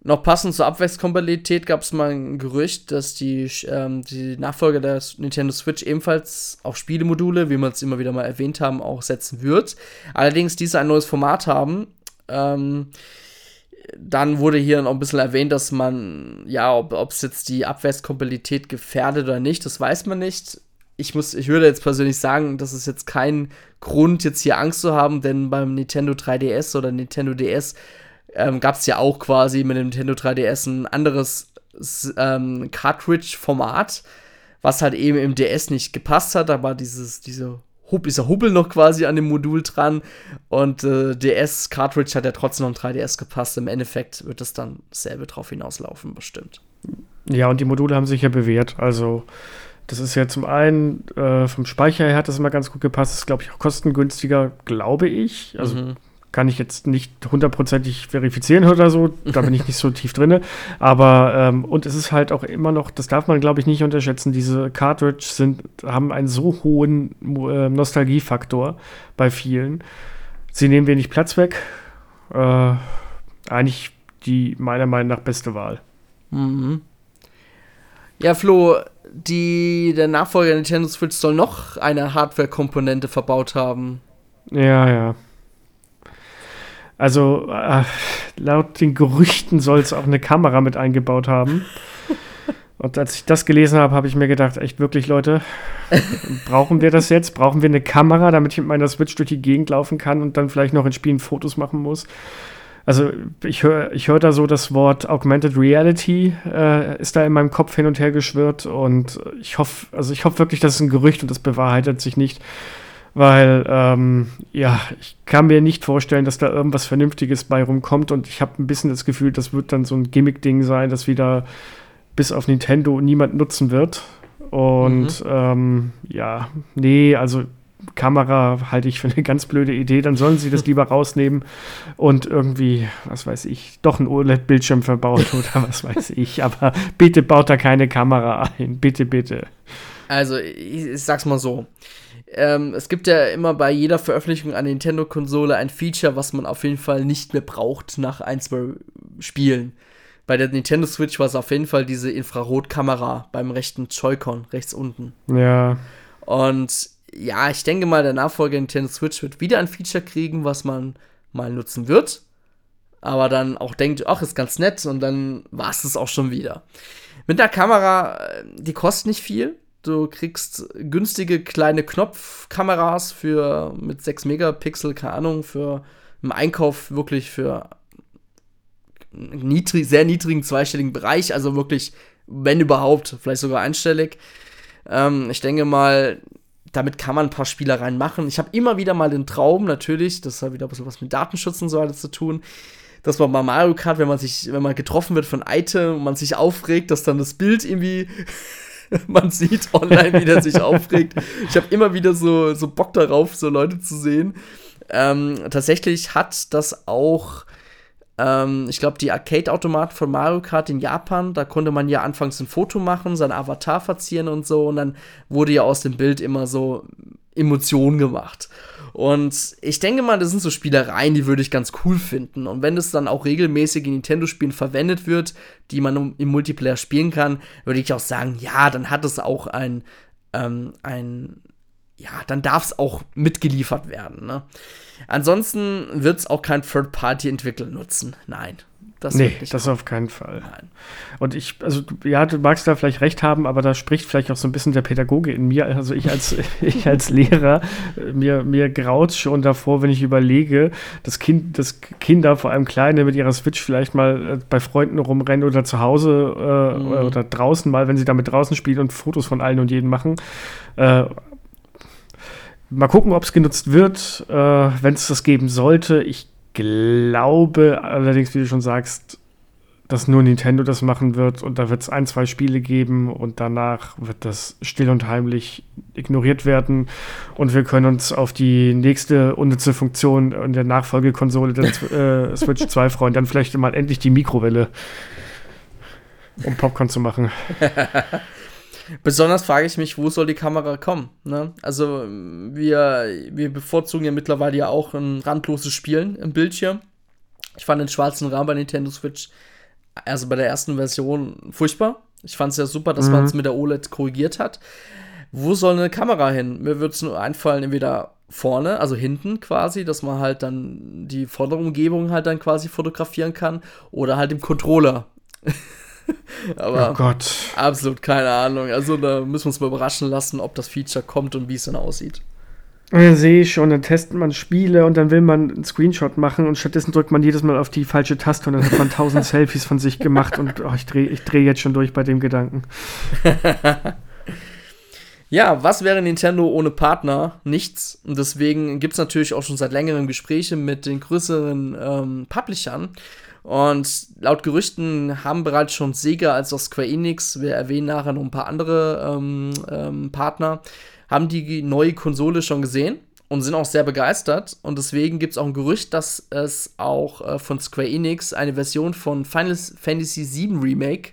Speaker 1: Noch passend zur Abwärtskompatibilität gab es mal ein Gerücht, dass die, ähm, die Nachfolger der Nintendo Switch ebenfalls auf Spielemodule, wie wir es immer wieder mal erwähnt haben, auch setzen wird. Allerdings diese ein neues Format haben. Ähm, dann wurde hier noch ein bisschen erwähnt, dass man, ja, ob es jetzt die Abwärtskompatibilität gefährdet oder nicht, das weiß man nicht. Ich muss, ich würde jetzt persönlich sagen, das ist jetzt kein Grund, jetzt hier Angst zu haben, denn beim Nintendo 3DS oder Nintendo DS ähm, gab es ja auch quasi mit dem Nintendo 3DS ein anderes ähm, Cartridge-Format, was halt eben im DS nicht gepasst hat. Da war dieses, diese Hub, dieser Hubbel noch quasi an dem Modul dran und äh, DS-Cartridge hat ja trotzdem noch ein 3DS gepasst. Im Endeffekt wird es dann dasselbe drauf hinauslaufen, bestimmt.
Speaker 2: Ja, und die Module haben sich ja bewährt. Also Das ist ja zum einen äh, vom Speicher her hat das immer ganz gut gepasst. Das ist, glaube ich, auch kostengünstiger, glaube ich. Also mhm. Kann ich jetzt nicht hundertprozentig verifizieren oder so. Da bin ich nicht so tief drin. Aber, ähm, und es ist halt auch immer noch, das darf man, glaube ich, nicht unterschätzen. Diese Cartridge sind, haben einen so hohen äh, Nostalgiefaktor bei vielen. Sie nehmen wenig Platz weg. Äh, eigentlich die meiner Meinung nach beste Wahl.
Speaker 1: Mhm. Ja, Flo, die, der Nachfolger der Nintendo Switch soll noch eine Hardware-Komponente verbaut haben.
Speaker 2: Ja, ja. Also, äh, laut den Gerüchten soll es auch eine Kamera mit eingebaut haben. Und als ich das gelesen habe, habe ich mir gedacht, echt wirklich, Leute, brauchen wir das jetzt? Brauchen wir eine Kamera, damit ich mit meiner Switch durch die Gegend laufen kann und dann vielleicht noch in Spielen Fotos machen muss? Also ich höre ich hör da so das Wort Augmented Reality äh, ist da in meinem Kopf hin und her geschwirrt und ich hoffe, also ich hoffe wirklich, das ist ein Gerücht und das bewahrheitet sich nicht, weil ähm, ja, ich kann mir nicht vorstellen, dass da irgendwas Vernünftiges bei rumkommt und ich habe ein bisschen das Gefühl, das wird dann so ein Gimmick-Ding sein, das wieder bis auf Nintendo niemand nutzen wird. Und mhm. ähm, ja, nee, also Kamera halte ich für eine ganz blöde Idee. Dann sollen sie das lieber rausnehmen und irgendwie, was weiß ich, doch einen OLED-Bildschirm verbaut oder was weiß ich. Aber bitte baut da keine Kamera ein. Bitte, bitte.
Speaker 1: Also, ich, ich sag's mal so. Ähm, es gibt ja immer bei jeder Veröffentlichung einer Nintendo-Konsole ein Feature, was man auf jeden Fall nicht mehr braucht nach ein, zwei Spielen. Bei der Nintendo Switch war es auf jeden Fall diese Infrarotkamera beim rechten Joy-Con, rechts unten.
Speaker 2: Ja.
Speaker 1: Und ja, ich denke mal, der Nachfolger Nintendo Switch wird wieder ein Feature kriegen, was man mal nutzen wird. Aber dann auch denkt, ach, ist ganz nett und dann war es das auch schon wieder. Mit der Kamera, äh, die kostet nicht viel. Du kriegst günstige kleine Knopfkameras für mit 6 Megapixel, keine Ahnung, für im Einkauf wirklich für niedrig, sehr niedrigen zweistelligen Bereich, also wirklich, wenn überhaupt, vielleicht sogar einstellig. Ähm, ich denke mal, damit kann man ein paar Spielereien machen. Ich habe immer wieder mal den Traum, natürlich, das hat wieder ein bisschen was mit Datenschutz und so weiter zu tun, dass man bei Mario Kart, wenn man sich, wenn man getroffen wird von Item und man sich aufregt, dass dann das Bild irgendwie man sieht online, wie der sich aufregt. Ich habe immer wieder so, so Bock darauf, so Leute zu sehen. Ähm, tatsächlich hat das auch ähm, ich glaube, die Arcade-Automaten von Mario Kart in Japan, da konnte man ja anfangs ein Foto machen, sein Avatar verzieren und so. Und dann wurde ja aus dem Bild immer so Emotionen gemacht. Und ich denke mal, das sind so Spielereien, die würde ich ganz cool finden. Und wenn das dann auch regelmäßig in Nintendo-Spielen verwendet wird, die man im Multiplayer spielen kann, würde ich auch sagen, ja, dann hat es auch ein, ähm, ein ja, dann darf es auch mitgeliefert werden. Ne? Ansonsten wird es auch kein Third-Party-Entwickler nutzen. Nein.
Speaker 2: Das nee, das auf keinen Fall. Nein. Und ich, also ja, du magst da vielleicht recht haben, aber da spricht vielleicht auch so ein bisschen der Pädagoge in mir. Also ich als, ich als Lehrer, mir, mir graut schon davor, wenn ich überlege, dass, kind, dass Kinder, vor allem Kleine, mit ihrer Switch vielleicht mal äh, bei Freunden rumrennen oder zu Hause äh, mhm. oder draußen mal, wenn sie damit draußen spielen und Fotos von allen und jeden machen. Äh, Mal gucken, ob es genutzt wird, äh, wenn es das geben sollte. Ich glaube allerdings, wie du schon sagst, dass nur Nintendo das machen wird und da wird es ein, zwei Spiele geben und danach wird das still und heimlich ignoriert werden und wir können uns auf die nächste unnütze Funktion in der Nachfolgekonsole der äh, Switch 2 freuen. Dann vielleicht mal endlich die Mikrowelle, um Popcorn zu machen.
Speaker 1: Besonders frage ich mich, wo soll die Kamera kommen? Ne? Also wir, wir bevorzugen ja mittlerweile ja auch ein randloses Spielen im Bildschirm. Ich fand den schwarzen Rahmen bei Nintendo Switch, also bei der ersten Version, furchtbar. Ich fand es ja super, dass mhm. man es mit der OLED korrigiert hat. Wo soll eine Kamera hin? Mir würde es nur einfallen, entweder vorne, also hinten quasi, dass man halt dann die vordere Umgebung halt dann quasi fotografieren kann oder halt im Controller. Aber
Speaker 2: oh Gott.
Speaker 1: absolut keine Ahnung. Also da müssen wir uns mal überraschen lassen, ob das Feature kommt und wie es dann aussieht.
Speaker 2: Ja, sehe ich schon, dann testet man Spiele und dann will man einen Screenshot machen und stattdessen drückt man jedes Mal auf die falsche Taste und dann hat man tausend Selfies von sich gemacht und oh, ich drehe ich dreh jetzt schon durch bei dem Gedanken.
Speaker 1: ja, was wäre Nintendo ohne Partner? Nichts. Und deswegen gibt es natürlich auch schon seit längerem Gespräche mit den größeren ähm, Publishern Und laut Gerüchten haben bereits schon Sega als auch Square Enix, wir erwähnen nachher noch ein paar andere ähm, ähm, Partner, haben die neue Konsole schon gesehen und sind auch sehr begeistert. Und deswegen gibt es auch ein Gerücht, dass es auch äh, von Square Enix eine Version von Final Fantasy VII Remake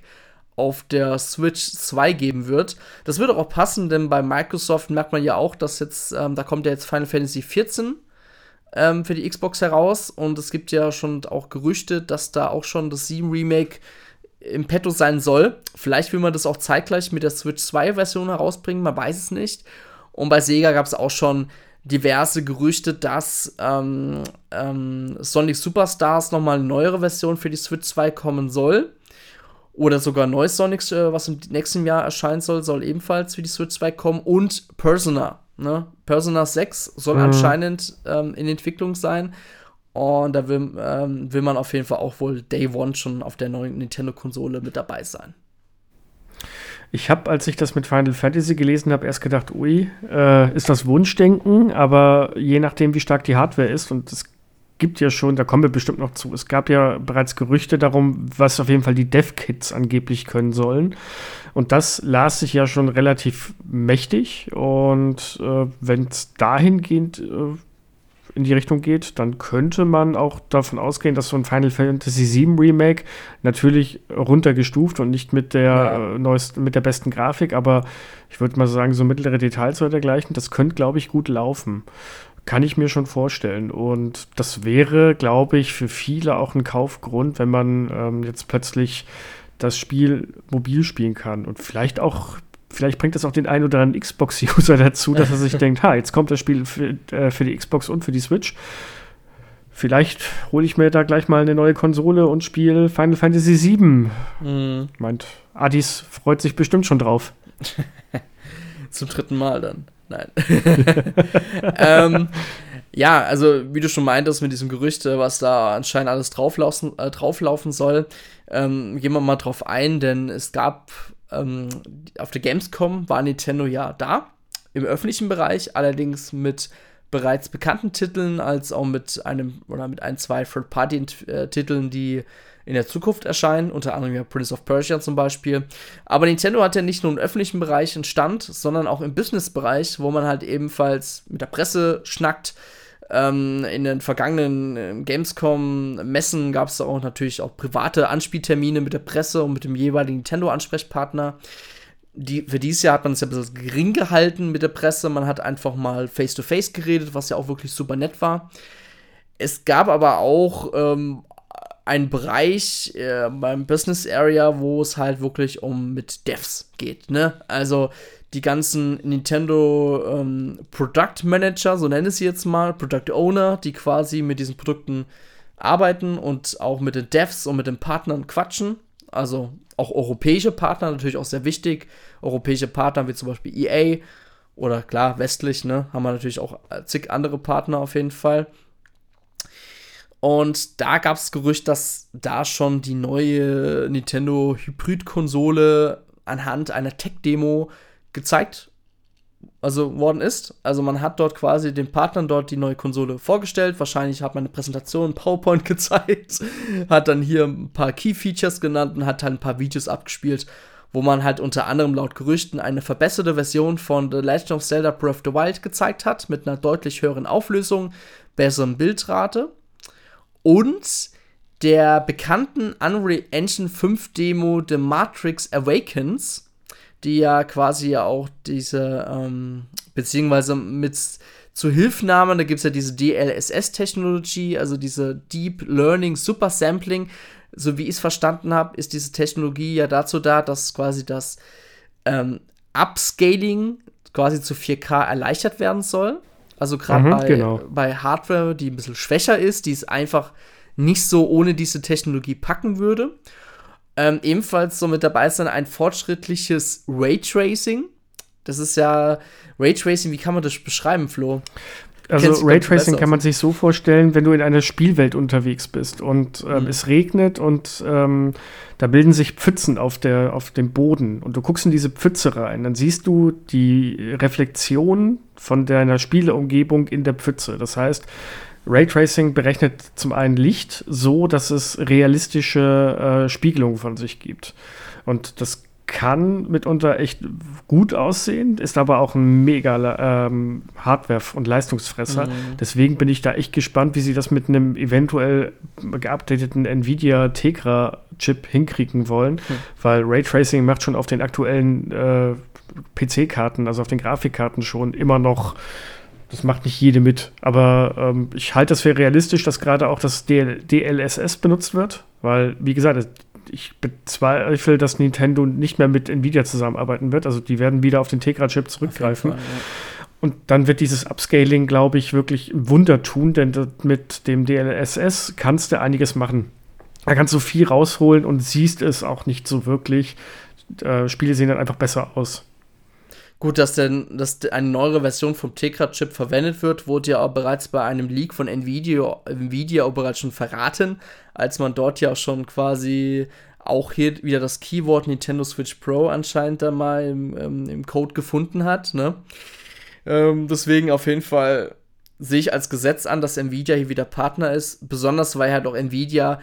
Speaker 1: auf der Switch 2 geben wird. Das würde auch passen, denn bei Microsoft merkt man ja auch, dass jetzt, ähm, da kommt ja jetzt Final Fantasy 14 ähm, für die Xbox heraus und es gibt ja schon auch Gerüchte, dass da auch schon das 7 Remake im Petto sein soll. Vielleicht will man das auch zeitgleich mit der Switch 2 Version herausbringen, man weiß es nicht. Und bei Sega gab es auch schon diverse Gerüchte, dass ähm, ähm, Sonic Superstars nochmal eine neuere Version für die Switch 2 kommen soll. Oder sogar neues Sonic, äh, was im nächsten Jahr erscheinen soll, soll ebenfalls für die Switch 2 kommen. Und Persona. Ne? Persona 6 soll mhm. anscheinend ähm, in Entwicklung sein. Und da will, ähm, will man auf jeden Fall auch wohl Day One schon auf der neuen Nintendo-Konsole mit dabei sein.
Speaker 2: Ich habe, als ich das mit Final Fantasy gelesen habe, erst gedacht, ui, äh, ist das Wunschdenken, aber je nachdem, wie stark die Hardware ist, und es gibt ja schon, da kommen wir bestimmt noch zu, es gab ja bereits Gerüchte darum, was auf jeden Fall die Dev-Kits angeblich können sollen. Und das las sich ja schon relativ mächtig. Und äh, wenn es dahingehend äh, in die Richtung geht, dann könnte man auch davon ausgehen, dass so ein Final Fantasy VII Remake natürlich runtergestuft und nicht mit der ja. äh, neuesten, mit der besten Grafik, aber ich würde mal sagen, so mittlere Details oder dergleichen, das könnte, glaube ich, gut laufen. Kann ich mir schon vorstellen. Und das wäre, glaube ich, für viele auch ein Kaufgrund, wenn man ähm, jetzt plötzlich das Spiel mobil spielen kann. Und vielleicht auch, vielleicht bringt das auch den einen oder anderen Xbox-User dazu, dass er sich denkt, ha, jetzt kommt das Spiel für, äh, für die Xbox und für die Switch. Vielleicht hole ich mir da gleich mal eine neue Konsole und spiele Final Fantasy VII. Mhm. Meint, Adis freut sich bestimmt schon drauf.
Speaker 1: Zum dritten Mal dann. Nein. ähm, ja, also wie du schon meintest mit diesem Gerücht, äh, was da anscheinend alles drauflaufen, äh, drauflaufen soll, ähm, gehen wir mal drauf ein, denn es gab ähm, auf der Gamescom war Nintendo ja da, im öffentlichen Bereich, allerdings mit bereits bekannten Titeln, als auch mit einem oder mit ein, zwei Third-Party-Titeln, die in der Zukunft erscheinen, unter anderem ja Prince of Persia zum Beispiel. Aber Nintendo hat ja nicht nur im öffentlichen Bereich einen Stand, sondern auch im Business-Bereich, wo man halt ebenfalls mit der Presse schnackt. Ähm, in den vergangenen äh, Gamescom-Messen gab es auch natürlich auch private Anspieltermine mit der Presse und mit dem jeweiligen Nintendo-Ansprechpartner. Die, für dieses Jahr hat man es ja bisschen gering gehalten mit der Presse. Man hat einfach mal face-to-face -face geredet, was ja auch wirklich super nett war. Es gab aber auch ähm, ein Bereich äh, beim Business Area, wo es halt wirklich um mit Devs geht, ne? Also die ganzen Nintendo ähm, Product Manager, so nenne ich sie jetzt mal, Product Owner, die quasi mit diesen Produkten arbeiten und auch mit den Devs und mit den Partnern quatschen. Also auch europäische Partner, natürlich auch sehr wichtig. Europäische Partner wie zum Beispiel EA oder klar, westlich, ne? Haben wir natürlich auch zig andere Partner auf jeden Fall. Und da gab es Gerücht, dass da schon die neue Nintendo Hybrid-Konsole anhand einer Tech-Demo gezeigt also worden ist. Also man hat dort quasi den Partnern dort die neue Konsole vorgestellt. Wahrscheinlich hat man eine Präsentation, PowerPoint gezeigt, hat dann hier ein paar Key-Features genannt und hat dann ein paar Videos abgespielt, wo man halt unter anderem laut Gerüchten eine verbesserte Version von The Legend of Zelda Breath of the Wild gezeigt hat, mit einer deutlich höheren Auflösung, besseren Bildrate und der bekannten Unreal Engine 5 Demo The Matrix Awakens, die ja quasi ja auch diese, ähm, beziehungsweise mit zu Hilfnahmen, da gibt es ja diese DLSS-Technologie, also diese Deep Learning Super Sampling. So wie ich es verstanden habe, ist diese Technologie ja dazu da, dass quasi das ähm, Upscaling quasi zu 4K erleichtert werden soll. Also gerade mhm, bei, genau. bei Hardware, die ein bisschen schwächer ist, die es einfach nicht so ohne diese Technologie packen würde. Ähm, ebenfalls so mit dabei ist dann ein fortschrittliches Raytracing. Das ist ja Raytracing, wie kann man das beschreiben, Flo?
Speaker 2: Also Raytracing kann man sich so vorstellen, wenn du in einer Spielwelt unterwegs bist und ähm, mhm. es regnet und ähm, da bilden sich Pfützen auf, der, auf dem Boden und du guckst in diese Pfütze rein, dann siehst du die Reflexion von deiner Spieleumgebung in der Pfütze. Das heißt, Raytracing berechnet zum einen Licht so, dass es realistische äh, Spiegelungen von sich gibt. Und das kann mitunter echt gut aussehen, ist aber auch ein mega ähm, Hardware- und Leistungsfresser. Mhm. Deswegen bin ich da echt gespannt, wie sie das mit einem eventuell geupdateten Nvidia Tegra-Chip hinkriegen wollen, mhm. weil Raytracing macht schon auf den aktuellen äh, PC-Karten, also auf den Grafikkarten schon immer noch das macht nicht jede mit. Aber ähm, ich halte das für realistisch, dass gerade auch das DL DLSS benutzt wird, weil, wie gesagt, ich bezweifle, dass Nintendo nicht mehr mit Nvidia zusammenarbeiten wird. Also die werden wieder auf den Tegra-Chip zurückgreifen. Fall, ja. Und dann wird dieses Upscaling, glaube ich, wirklich ein Wunder tun, denn mit dem DLSS kannst du einiges machen. Da kannst du viel rausholen und siehst es auch nicht so wirklich. Äh, Spiele sehen dann einfach besser aus.
Speaker 1: Gut, dass denn dass eine neuere Version vom Tegra-Chip verwendet wird, wurde ja auch bereits bei einem Leak von Nvidia, Nvidia auch bereits schon verraten, als man dort ja auch schon quasi auch hier wieder das Keyword Nintendo Switch Pro anscheinend da mal im, ähm, im Code gefunden hat. Ne? Ähm, deswegen auf jeden Fall sehe ich als Gesetz an, dass Nvidia hier wieder Partner ist, besonders weil halt auch Nvidia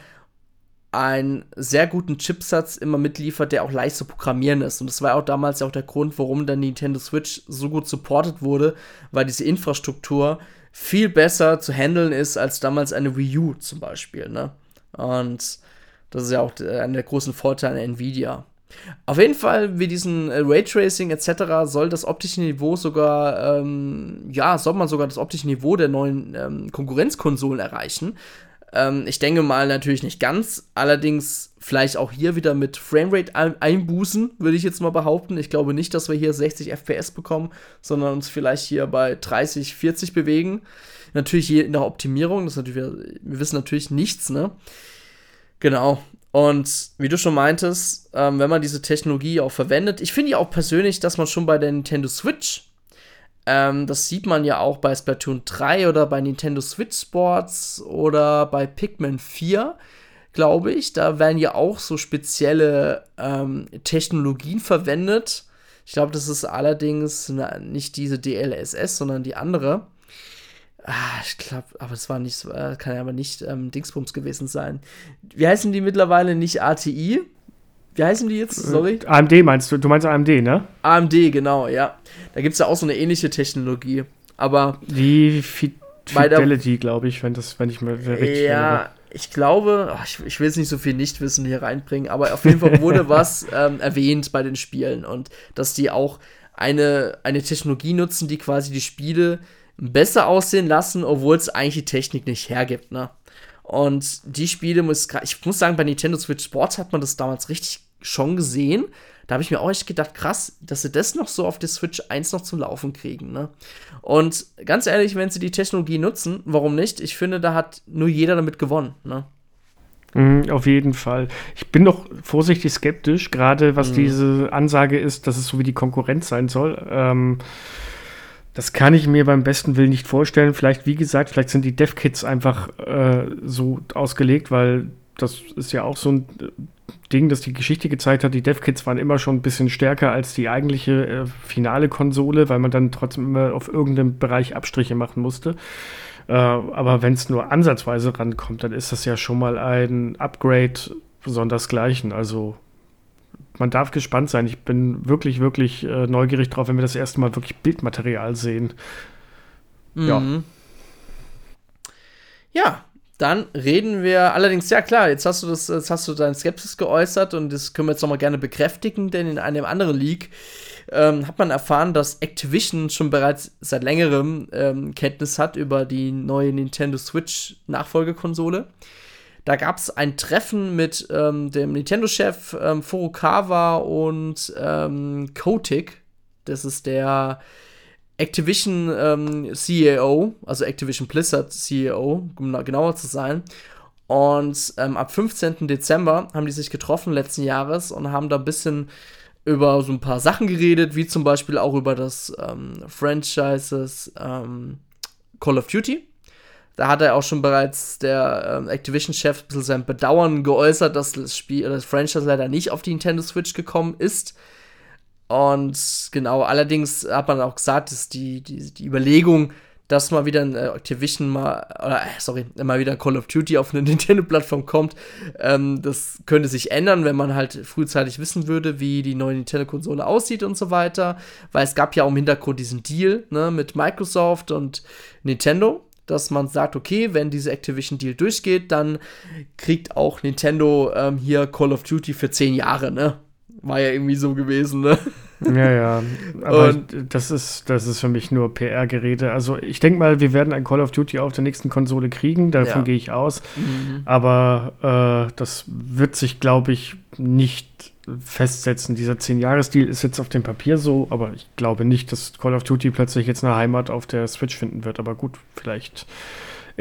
Speaker 1: einen sehr guten Chipsatz immer mitliefert, der auch leicht zu programmieren ist. Und das war auch damals auch der Grund, warum der Nintendo Switch so gut supportet wurde, weil diese Infrastruktur viel besser zu handeln ist als damals eine Wii U zum Beispiel. Ne? Und das ist ja auch einer der großen Vorteile Nvidia. Auf jeden Fall, wie diesen äh, Raytracing etc. soll das optische Niveau sogar, ähm, ja, soll man sogar das optische Niveau der neuen ähm, Konkurrenzkonsolen erreichen. Ähm, ich denke mal natürlich nicht ganz, allerdings vielleicht auch hier wieder mit Framerate einbußen, würde ich jetzt mal behaupten. Ich glaube nicht, dass wir hier 60 FPS bekommen, sondern uns vielleicht hier bei 30, 40 bewegen. Natürlich in der Optimierung, das natürlich, wir wissen natürlich nichts, ne? Genau. Und wie du schon meintest, ähm, wenn man diese Technologie auch verwendet, ich finde ja auch persönlich, dass man schon bei der Nintendo Switch ähm, das sieht man ja auch bei Splatoon 3 oder bei Nintendo Switch Sports oder bei Pikmin 4, glaube ich. Da werden ja auch so spezielle ähm, Technologien verwendet. Ich glaube, das ist allerdings na, nicht diese DLSS, sondern die andere. Ah, ich glaube, aber es war nicht, äh, kann ja aber nicht ähm, Dingsbums gewesen sein. Wie heißen die mittlerweile? Nicht ATI? Wie heißen die jetzt? Sorry.
Speaker 2: AMD meinst du? Du meinst AMD, ne?
Speaker 1: AMD, genau, ja. Da gibt es ja auch so eine ähnliche Technologie. Aber.
Speaker 2: Die Fidelity, glaube ich, wenn, das, wenn ich mir
Speaker 1: richtig Ja, erinnere. ich glaube, ich, ich will jetzt nicht so viel Nichtwissen hier reinbringen, aber auf jeden Fall wurde was ähm, erwähnt bei den Spielen und dass die auch eine, eine Technologie nutzen, die quasi die Spiele besser aussehen lassen, obwohl es eigentlich die Technik nicht hergibt, ne? Und die Spiele muss ich muss sagen, bei Nintendo Switch Sports hat man das damals richtig schon gesehen. Da habe ich mir auch echt gedacht, krass, dass sie das noch so auf der Switch 1 noch zum Laufen kriegen. Ne? Und ganz ehrlich, wenn sie die Technologie nutzen, warum nicht? Ich finde, da hat nur jeder damit gewonnen. Ne?
Speaker 2: Mm, auf jeden Fall. Ich bin doch vorsichtig skeptisch, gerade was mm. diese Ansage ist, dass es so wie die Konkurrenz sein soll. Ähm, das kann ich mir beim besten Willen nicht vorstellen. Vielleicht, wie gesagt, vielleicht sind die Dev-Kits einfach äh, so ausgelegt, weil das ist ja auch so ein Ding, das die Geschichte gezeigt hat. Die Dev-Kits waren immer schon ein bisschen stärker als die eigentliche äh, finale Konsole, weil man dann trotzdem immer auf irgendeinem Bereich Abstriche machen musste. Äh, aber wenn es nur ansatzweise rankommt, dann ist das ja schon mal ein Upgrade sondersgleichen. Also man darf gespannt sein. Ich bin wirklich, wirklich äh, neugierig drauf, wenn wir das erste Mal wirklich Bildmaterial sehen.
Speaker 1: Mhm. Ja. Ja, dann reden wir allerdings, ja klar, jetzt hast du das, jetzt hast du deinen Skepsis geäußert und das können wir jetzt nochmal gerne bekräftigen, denn in einem anderen Leak ähm, hat man erfahren, dass Activision schon bereits seit längerem ähm, Kenntnis hat über die neue Nintendo Switch Nachfolgekonsole. Da gab es ein Treffen mit ähm, dem Nintendo-Chef ähm, Furukawa und ähm, Kotick. Das ist der Activision ähm, CEO, also Activision Blizzard CEO, um genauer zu sein. Und ähm, ab 15. Dezember haben die sich getroffen letzten Jahres und haben da ein bisschen über so ein paar Sachen geredet, wie zum Beispiel auch über das ähm, Franchises ähm, Call of Duty. Da hat er auch schon bereits der ähm, Activision-Chef ein bisschen sein Bedauern geäußert, dass das Spiel, das Franchise leider nicht auf die Nintendo Switch gekommen ist. Und genau, allerdings hat man auch gesagt, dass die, die, die Überlegung, dass mal wieder ein äh, Activision mal, oder, äh, sorry, mal wieder ein Call of Duty auf eine Nintendo-Plattform kommt. Ähm, das könnte sich ändern, wenn man halt frühzeitig wissen würde, wie die neue Nintendo-Konsole aussieht und so weiter. Weil es gab ja auch im Hintergrund diesen Deal ne, mit Microsoft und Nintendo dass man sagt, okay, wenn dieser Activision-Deal durchgeht, dann kriegt auch Nintendo ähm, hier Call of Duty für zehn Jahre, ne? War ja irgendwie so gewesen, ne?
Speaker 2: Ja, ja. Aber und, das, ist, das ist für mich nur PR-Geräte. Also ich denke mal, wir werden ein Call of Duty auf der nächsten Konsole kriegen, davon ja. gehe ich aus. Mhm. Aber äh, das wird sich, glaube ich, nicht festsetzen. Dieser 10-Jahres-Deal ist jetzt auf dem Papier so, aber ich glaube nicht, dass Call of Duty plötzlich jetzt eine Heimat auf der Switch finden wird. Aber gut, vielleicht.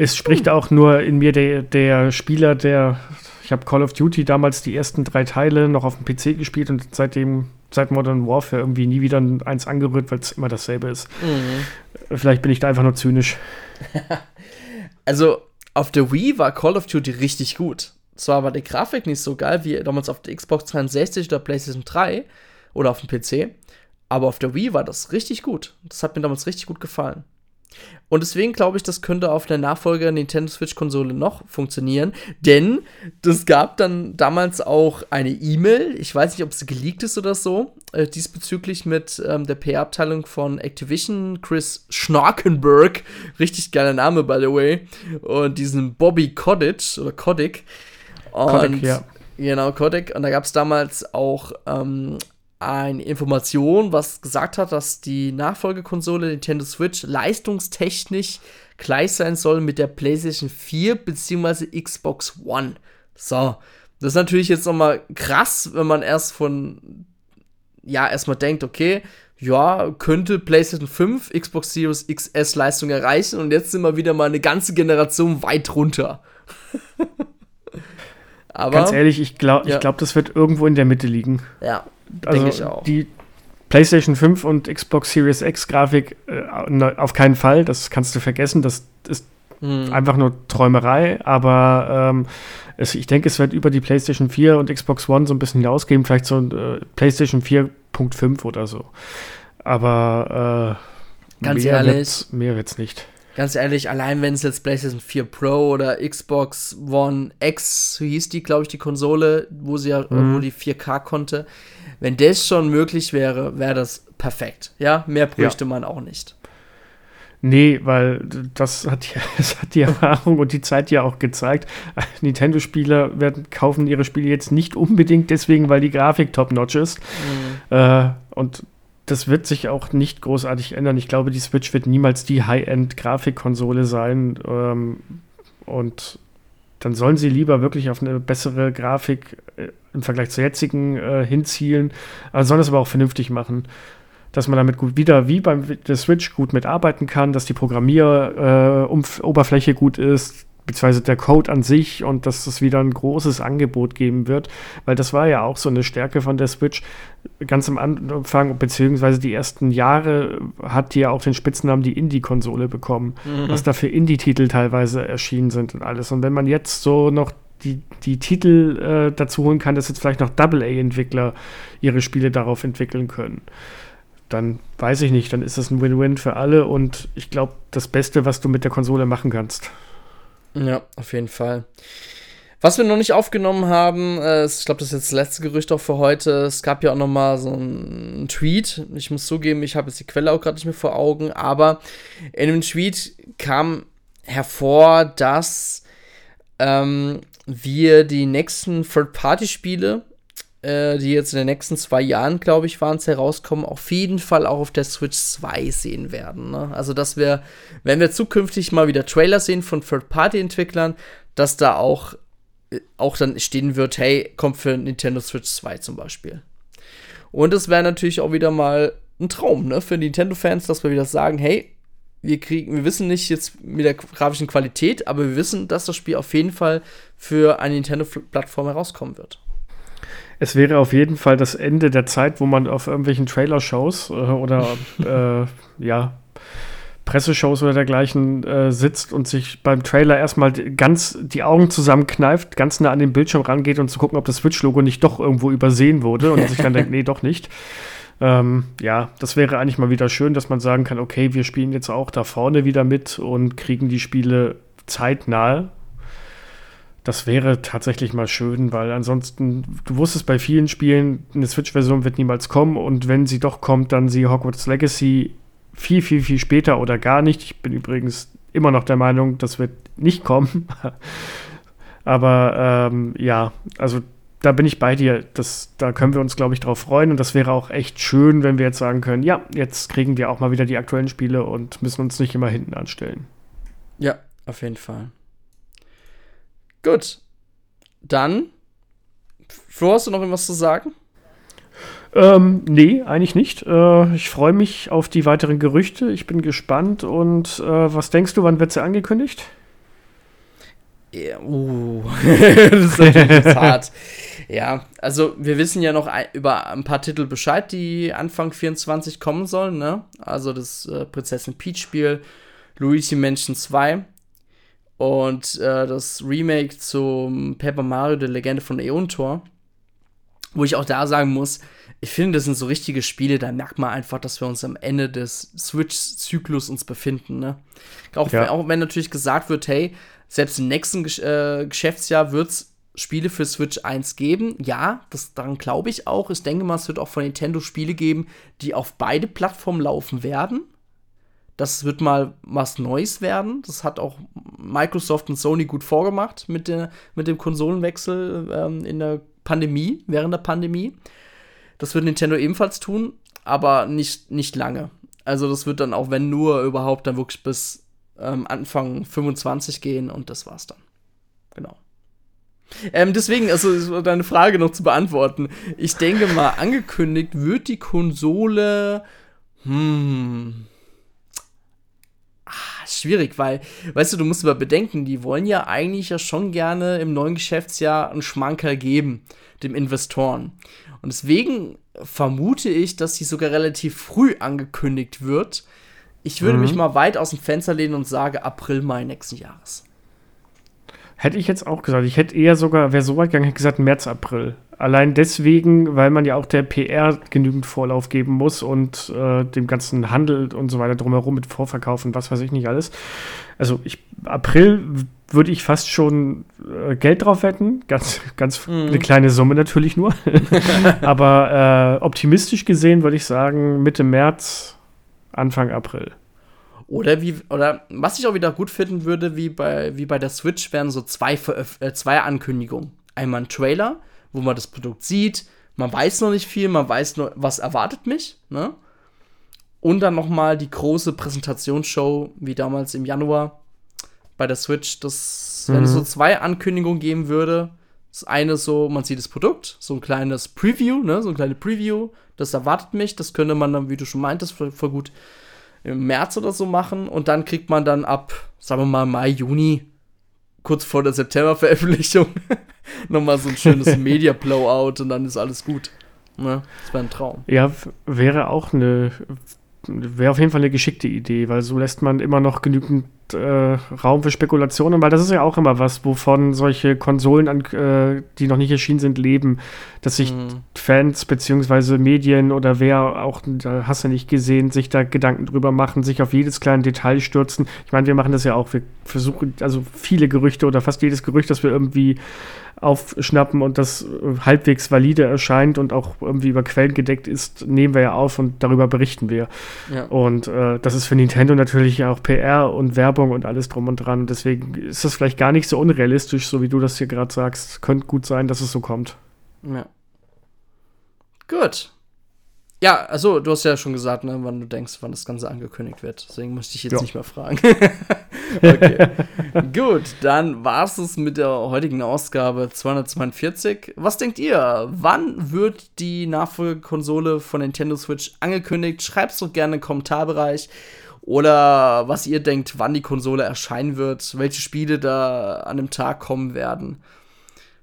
Speaker 2: Es spricht mhm. auch nur in mir der, der Spieler, der ich habe Call of Duty damals die ersten drei Teile noch auf dem PC gespielt und seitdem, seit Modern Warfare irgendwie nie wieder eins angerührt, weil es immer dasselbe ist. Mhm. Vielleicht bin ich da einfach nur zynisch.
Speaker 1: also auf der Wii war Call of Duty richtig gut. Zwar war die Grafik nicht so geil wie damals auf der Xbox 63 oder PlayStation 3 oder auf dem PC, aber auf der Wii war das richtig gut. Das hat mir damals richtig gut gefallen. Und deswegen glaube ich, das könnte auf der Nachfolger Nintendo Switch-Konsole noch funktionieren. Denn es gab dann damals auch eine E-Mail, ich weiß nicht, ob sie geleakt ist oder so, äh, diesbezüglich mit ähm, der PR-Abteilung von Activision, Chris Schnorkenberg, richtig geiler Name, by the way, und diesen Bobby Kodic oder Kodik. Kodik, ja. Genau, Kodik. Und da gab es damals auch ähm, eine Information, was gesagt hat, dass die Nachfolgekonsole Nintendo Switch leistungstechnisch gleich sein soll mit der PlayStation 4 bzw. Xbox One. So, das ist natürlich jetzt nochmal krass, wenn man erst von, ja, erstmal denkt, okay, ja, könnte PlayStation 5, Xbox Series XS Leistung erreichen und jetzt sind wir wieder mal eine ganze Generation weit runter.
Speaker 2: Aber, Ganz ehrlich, ich glaube, ja. glaub, das wird irgendwo in der Mitte liegen.
Speaker 1: Ja,
Speaker 2: also ich auch. Die PlayStation 5 und Xbox Series X Grafik äh, auf keinen Fall, das kannst du vergessen, das ist hm. einfach nur Träumerei, aber ähm, es, ich denke, es wird über die PlayStation 4 und Xbox One so ein bisschen hinausgehen, vielleicht so ein äh, PlayStation 4.5 oder so. Aber
Speaker 1: äh, Ganz mehr ehrlich, wird's,
Speaker 2: mehr wird's nicht
Speaker 1: ganz ehrlich, allein wenn es jetzt PlayStation 4 Pro oder Xbox One X, so hieß die, glaube ich, die Konsole, wo sie ja, mhm. wo die 4K konnte, wenn das schon möglich wäre, wäre das perfekt. Ja, mehr bräuchte ja. man auch nicht.
Speaker 2: Nee, weil das hat, das hat die Erfahrung und die Zeit ja auch gezeigt. Nintendo-Spieler werden kaufen ihre Spiele jetzt nicht unbedingt deswegen, weil die Grafik top-notch ist. Mhm. Äh, und das wird sich auch nicht großartig ändern. Ich glaube, die Switch wird niemals die High-End-Grafikkonsole sein. Ähm, und dann sollen sie lieber wirklich auf eine bessere Grafik äh, im Vergleich zur jetzigen äh, hinzielen. Aber sollen das aber auch vernünftig machen. Dass man damit gut wieder wie beim der Switch gut mitarbeiten kann, dass die Programmieroberfläche äh, gut ist, beziehungsweise der Code an sich und dass es wieder ein großes Angebot geben wird, weil das war ja auch so eine Stärke von der Switch. Ganz am Anfang, beziehungsweise die ersten Jahre, hat die ja auch den Spitznamen die Indie-Konsole bekommen, mhm. was da für Indie-Titel teilweise erschienen sind und alles. Und wenn man jetzt so noch die, die Titel äh, dazu holen kann, dass jetzt vielleicht noch Double-A-Entwickler ihre Spiele darauf entwickeln können dann weiß ich nicht, dann ist das ein Win-Win für alle und ich glaube, das Beste, was du mit der Konsole machen kannst.
Speaker 1: Ja, auf jeden Fall. Was wir noch nicht aufgenommen haben, äh, ich glaube, das ist jetzt das letzte Gerücht auch für heute. Es gab ja auch noch mal so einen Tweet. Ich muss zugeben, ich habe jetzt die Quelle auch gerade nicht mehr vor Augen, aber in dem Tweet kam hervor, dass ähm, wir die nächsten Third-Party-Spiele äh, die jetzt in den nächsten zwei Jahren, glaube ich, waren es herauskommen, auf jeden Fall auch auf der Switch 2 sehen werden. Ne? Also, dass wir, wenn wir zukünftig mal wieder Trailer sehen von Third-Party-Entwicklern, dass da auch, äh, auch dann stehen wird, hey, kommt für Nintendo Switch 2 zum Beispiel. Und es wäre natürlich auch wieder mal ein Traum, ne, für Nintendo-Fans, dass wir wieder sagen, hey, wir kriegen, wir wissen nicht jetzt mit der grafischen Qualität, aber wir wissen, dass das Spiel auf jeden Fall für eine Nintendo-Plattform herauskommen wird
Speaker 2: es wäre auf jeden Fall das Ende der Zeit, wo man auf irgendwelchen Trailer-Shows äh, oder äh, ja, Presseshows oder dergleichen äh, sitzt und sich beim Trailer erstmal ganz die Augen zusammenkneift, ganz nah an den Bildschirm rangeht und zu gucken, ob das Switch-Logo nicht doch irgendwo übersehen wurde und sich dann denkt, nee, doch nicht. Ähm, ja, das wäre eigentlich mal wieder schön, dass man sagen kann, okay, wir spielen jetzt auch da vorne wieder mit und kriegen die Spiele zeitnah. Das wäre tatsächlich mal schön, weil ansonsten, du wusstest bei vielen Spielen, eine Switch-Version wird niemals kommen und wenn sie doch kommt, dann sie Hogwarts Legacy viel, viel, viel später oder gar nicht. Ich bin übrigens immer noch der Meinung, das wird nicht kommen. Aber ähm, ja, also da bin ich bei dir. Das, da können wir uns, glaube ich, drauf freuen. Und das wäre auch echt schön, wenn wir jetzt sagen können, ja, jetzt kriegen wir auch mal wieder die aktuellen Spiele und müssen uns nicht immer hinten anstellen.
Speaker 1: Ja, auf jeden Fall. Gut. Dann, Flo, hast du noch irgendwas zu sagen?
Speaker 2: Ähm, nee, eigentlich nicht. Äh, ich freue mich auf die weiteren Gerüchte. Ich bin gespannt. Und äh, was denkst du, wann wird sie angekündigt?
Speaker 1: Ja, uh, das ist natürlich hart. Ja, also wir wissen ja noch ein, über ein paar Titel Bescheid, die Anfang 24 kommen sollen, ne? Also das äh, Prinzessin Peach Spiel, Luigi Mansion 2 und äh, das Remake zum Paper Mario, der Legende von Tor. Wo ich auch da sagen muss, ich finde, das sind so richtige Spiele, da merkt man einfach, dass wir uns am Ende des Switch-Zyklus uns befinden. Ne? Auch, ja. auch, wenn natürlich gesagt wird, hey, selbst im nächsten äh, Geschäftsjahr wird es Spiele für Switch 1 geben. Ja, das, daran glaube ich auch. Ich denke mal, es wird auch von Nintendo Spiele geben, die auf beide Plattformen laufen werden. Das wird mal was Neues werden. Das hat auch Microsoft und Sony gut vorgemacht mit, der, mit dem Konsolenwechsel ähm, in der Pandemie, während der Pandemie. Das wird Nintendo ebenfalls tun, aber nicht, nicht lange. Also das wird dann auch, wenn nur überhaupt, dann wirklich bis ähm, Anfang 25 gehen und das war's dann. Genau. Ähm, deswegen, also deine Frage noch zu beantworten. Ich denke mal, angekündigt wird die Konsole. Hm. Ah, schwierig, weil, weißt du, du musst aber bedenken, die wollen ja eigentlich ja schon gerne im neuen Geschäftsjahr einen Schmankerl geben, dem Investoren. Und deswegen vermute ich, dass sie sogar relativ früh angekündigt wird, ich würde mhm. mich mal weit aus dem Fenster lehnen und sage April, Mai nächsten Jahres.
Speaker 2: Hätte ich jetzt auch gesagt. Ich hätte eher sogar, wäre so weit gegangen, hätte gesagt März, April. Allein deswegen, weil man ja auch der PR genügend Vorlauf geben muss und äh, dem ganzen Handel und so weiter drumherum mit Vorverkauf und was weiß ich nicht alles. Also ich, April würde ich fast schon äh, Geld drauf wetten. Ganz, ganz mhm. eine kleine Summe natürlich nur. Aber äh, optimistisch gesehen würde ich sagen Mitte März, Anfang April.
Speaker 1: Oder wie, oder was ich auch wieder gut finden würde, wie bei, wie bei der Switch, wären so zwei, äh, zwei Ankündigungen. Einmal ein Trailer, wo man das Produkt sieht, man weiß noch nicht viel, man weiß nur, was erwartet mich, ne? Und dann noch mal die große Präsentationsshow, wie damals im Januar bei der Switch. Das, mhm. wenn es so zwei Ankündigungen geben würde, das eine so, man sieht das Produkt, so ein kleines Preview, ne, so ein kleines Preview, das erwartet mich, das könnte man dann, wie du schon meintest, voll, voll gut im März oder so machen und dann kriegt man dann ab, sagen wir mal, Mai, Juni, kurz vor der September-Veröffentlichung, nochmal so ein schönes Media-Blowout und dann ist alles gut. Ne? Das wäre ein Traum.
Speaker 2: Ja, wäre auch eine, wäre auf jeden Fall eine geschickte Idee, weil so lässt man immer noch genügend äh, Raum für Spekulationen, weil das ist ja auch immer was, wovon solche Konsolen, an, äh, die noch nicht erschienen sind, leben, dass sich mhm. Fans beziehungsweise Medien oder wer auch, da hast du nicht gesehen, sich da Gedanken drüber machen, sich auf jedes kleine Detail stürzen. Ich meine, wir machen das ja auch, wir versuchen, also viele Gerüchte oder fast jedes Gerücht, das wir irgendwie aufschnappen und das halbwegs valide erscheint und auch irgendwie über Quellen gedeckt ist, nehmen wir ja auf und darüber berichten wir. Ja. Und äh, das ist für Nintendo natürlich auch PR und Werbung und alles drum und dran. Deswegen ist das vielleicht gar nicht so unrealistisch, so wie du das hier gerade sagst. Könnte gut sein, dass es so kommt.
Speaker 1: Ja. Gut. Ja, also du hast ja schon gesagt, ne, wann du denkst, wann das Ganze angekündigt wird. Deswegen musste ich jetzt ja. nicht mehr fragen. okay. Gut, dann war es mit der heutigen Ausgabe 242. Was denkt ihr? Wann wird die Nachfolgekonsole von Nintendo Switch angekündigt? Schreibt es doch gerne im Kommentarbereich. Oder was ihr denkt, wann die Konsole erscheinen wird, welche Spiele da an dem Tag kommen werden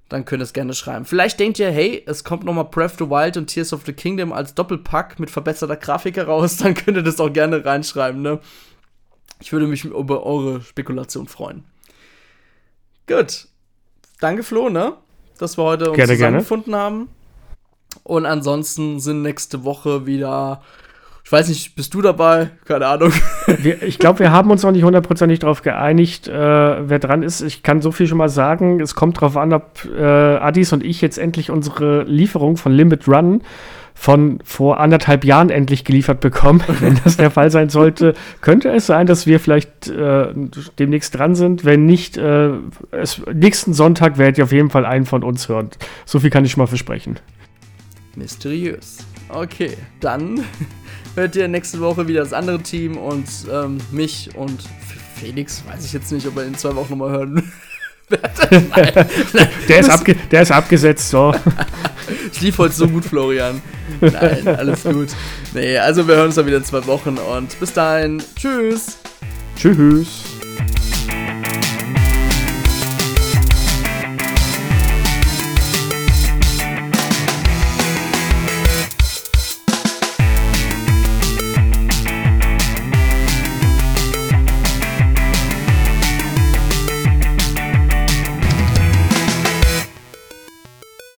Speaker 1: dann könnt ihr es gerne schreiben. Vielleicht denkt ihr, hey, es kommt nochmal Breath of the Wild und Tears of the Kingdom als Doppelpack mit verbesserter Grafik heraus, dann könnt ihr das auch gerne reinschreiben, ne? Ich würde mich über eure Spekulation freuen. Gut. Danke, Flo, ne? Dass wir heute uns
Speaker 2: gerne,
Speaker 1: zusammengefunden gerne. haben. Und ansonsten sind nächste Woche wieder ich weiß nicht, bist du dabei? Keine Ahnung.
Speaker 2: Wir, ich glaube, wir haben uns noch nicht hundertprozentig darauf geeinigt, äh, wer dran ist. Ich kann so viel schon mal sagen. Es kommt darauf an, ob äh, Addis und ich jetzt endlich unsere Lieferung von Limit Run von vor anderthalb Jahren endlich geliefert bekommen. Wenn das der Fall sein sollte, könnte es sein, dass wir vielleicht äh, demnächst dran sind. Wenn nicht, äh, es, nächsten Sonntag werdet ihr auf jeden Fall einen von uns hören. So viel kann ich schon mal versprechen.
Speaker 1: Mysteriös. Okay, dann hört ihr nächste Woche wieder das andere Team und ähm, mich und Felix, weiß ich jetzt nicht, ob er in zwei Wochen nochmal hören
Speaker 2: wird. der, ist abge der ist abgesetzt, so.
Speaker 1: ich lief heute so gut, Florian. Nein, alles gut. Nee, also wir hören uns dann wieder in zwei Wochen und bis dahin. Tschüss.
Speaker 2: Tschüss.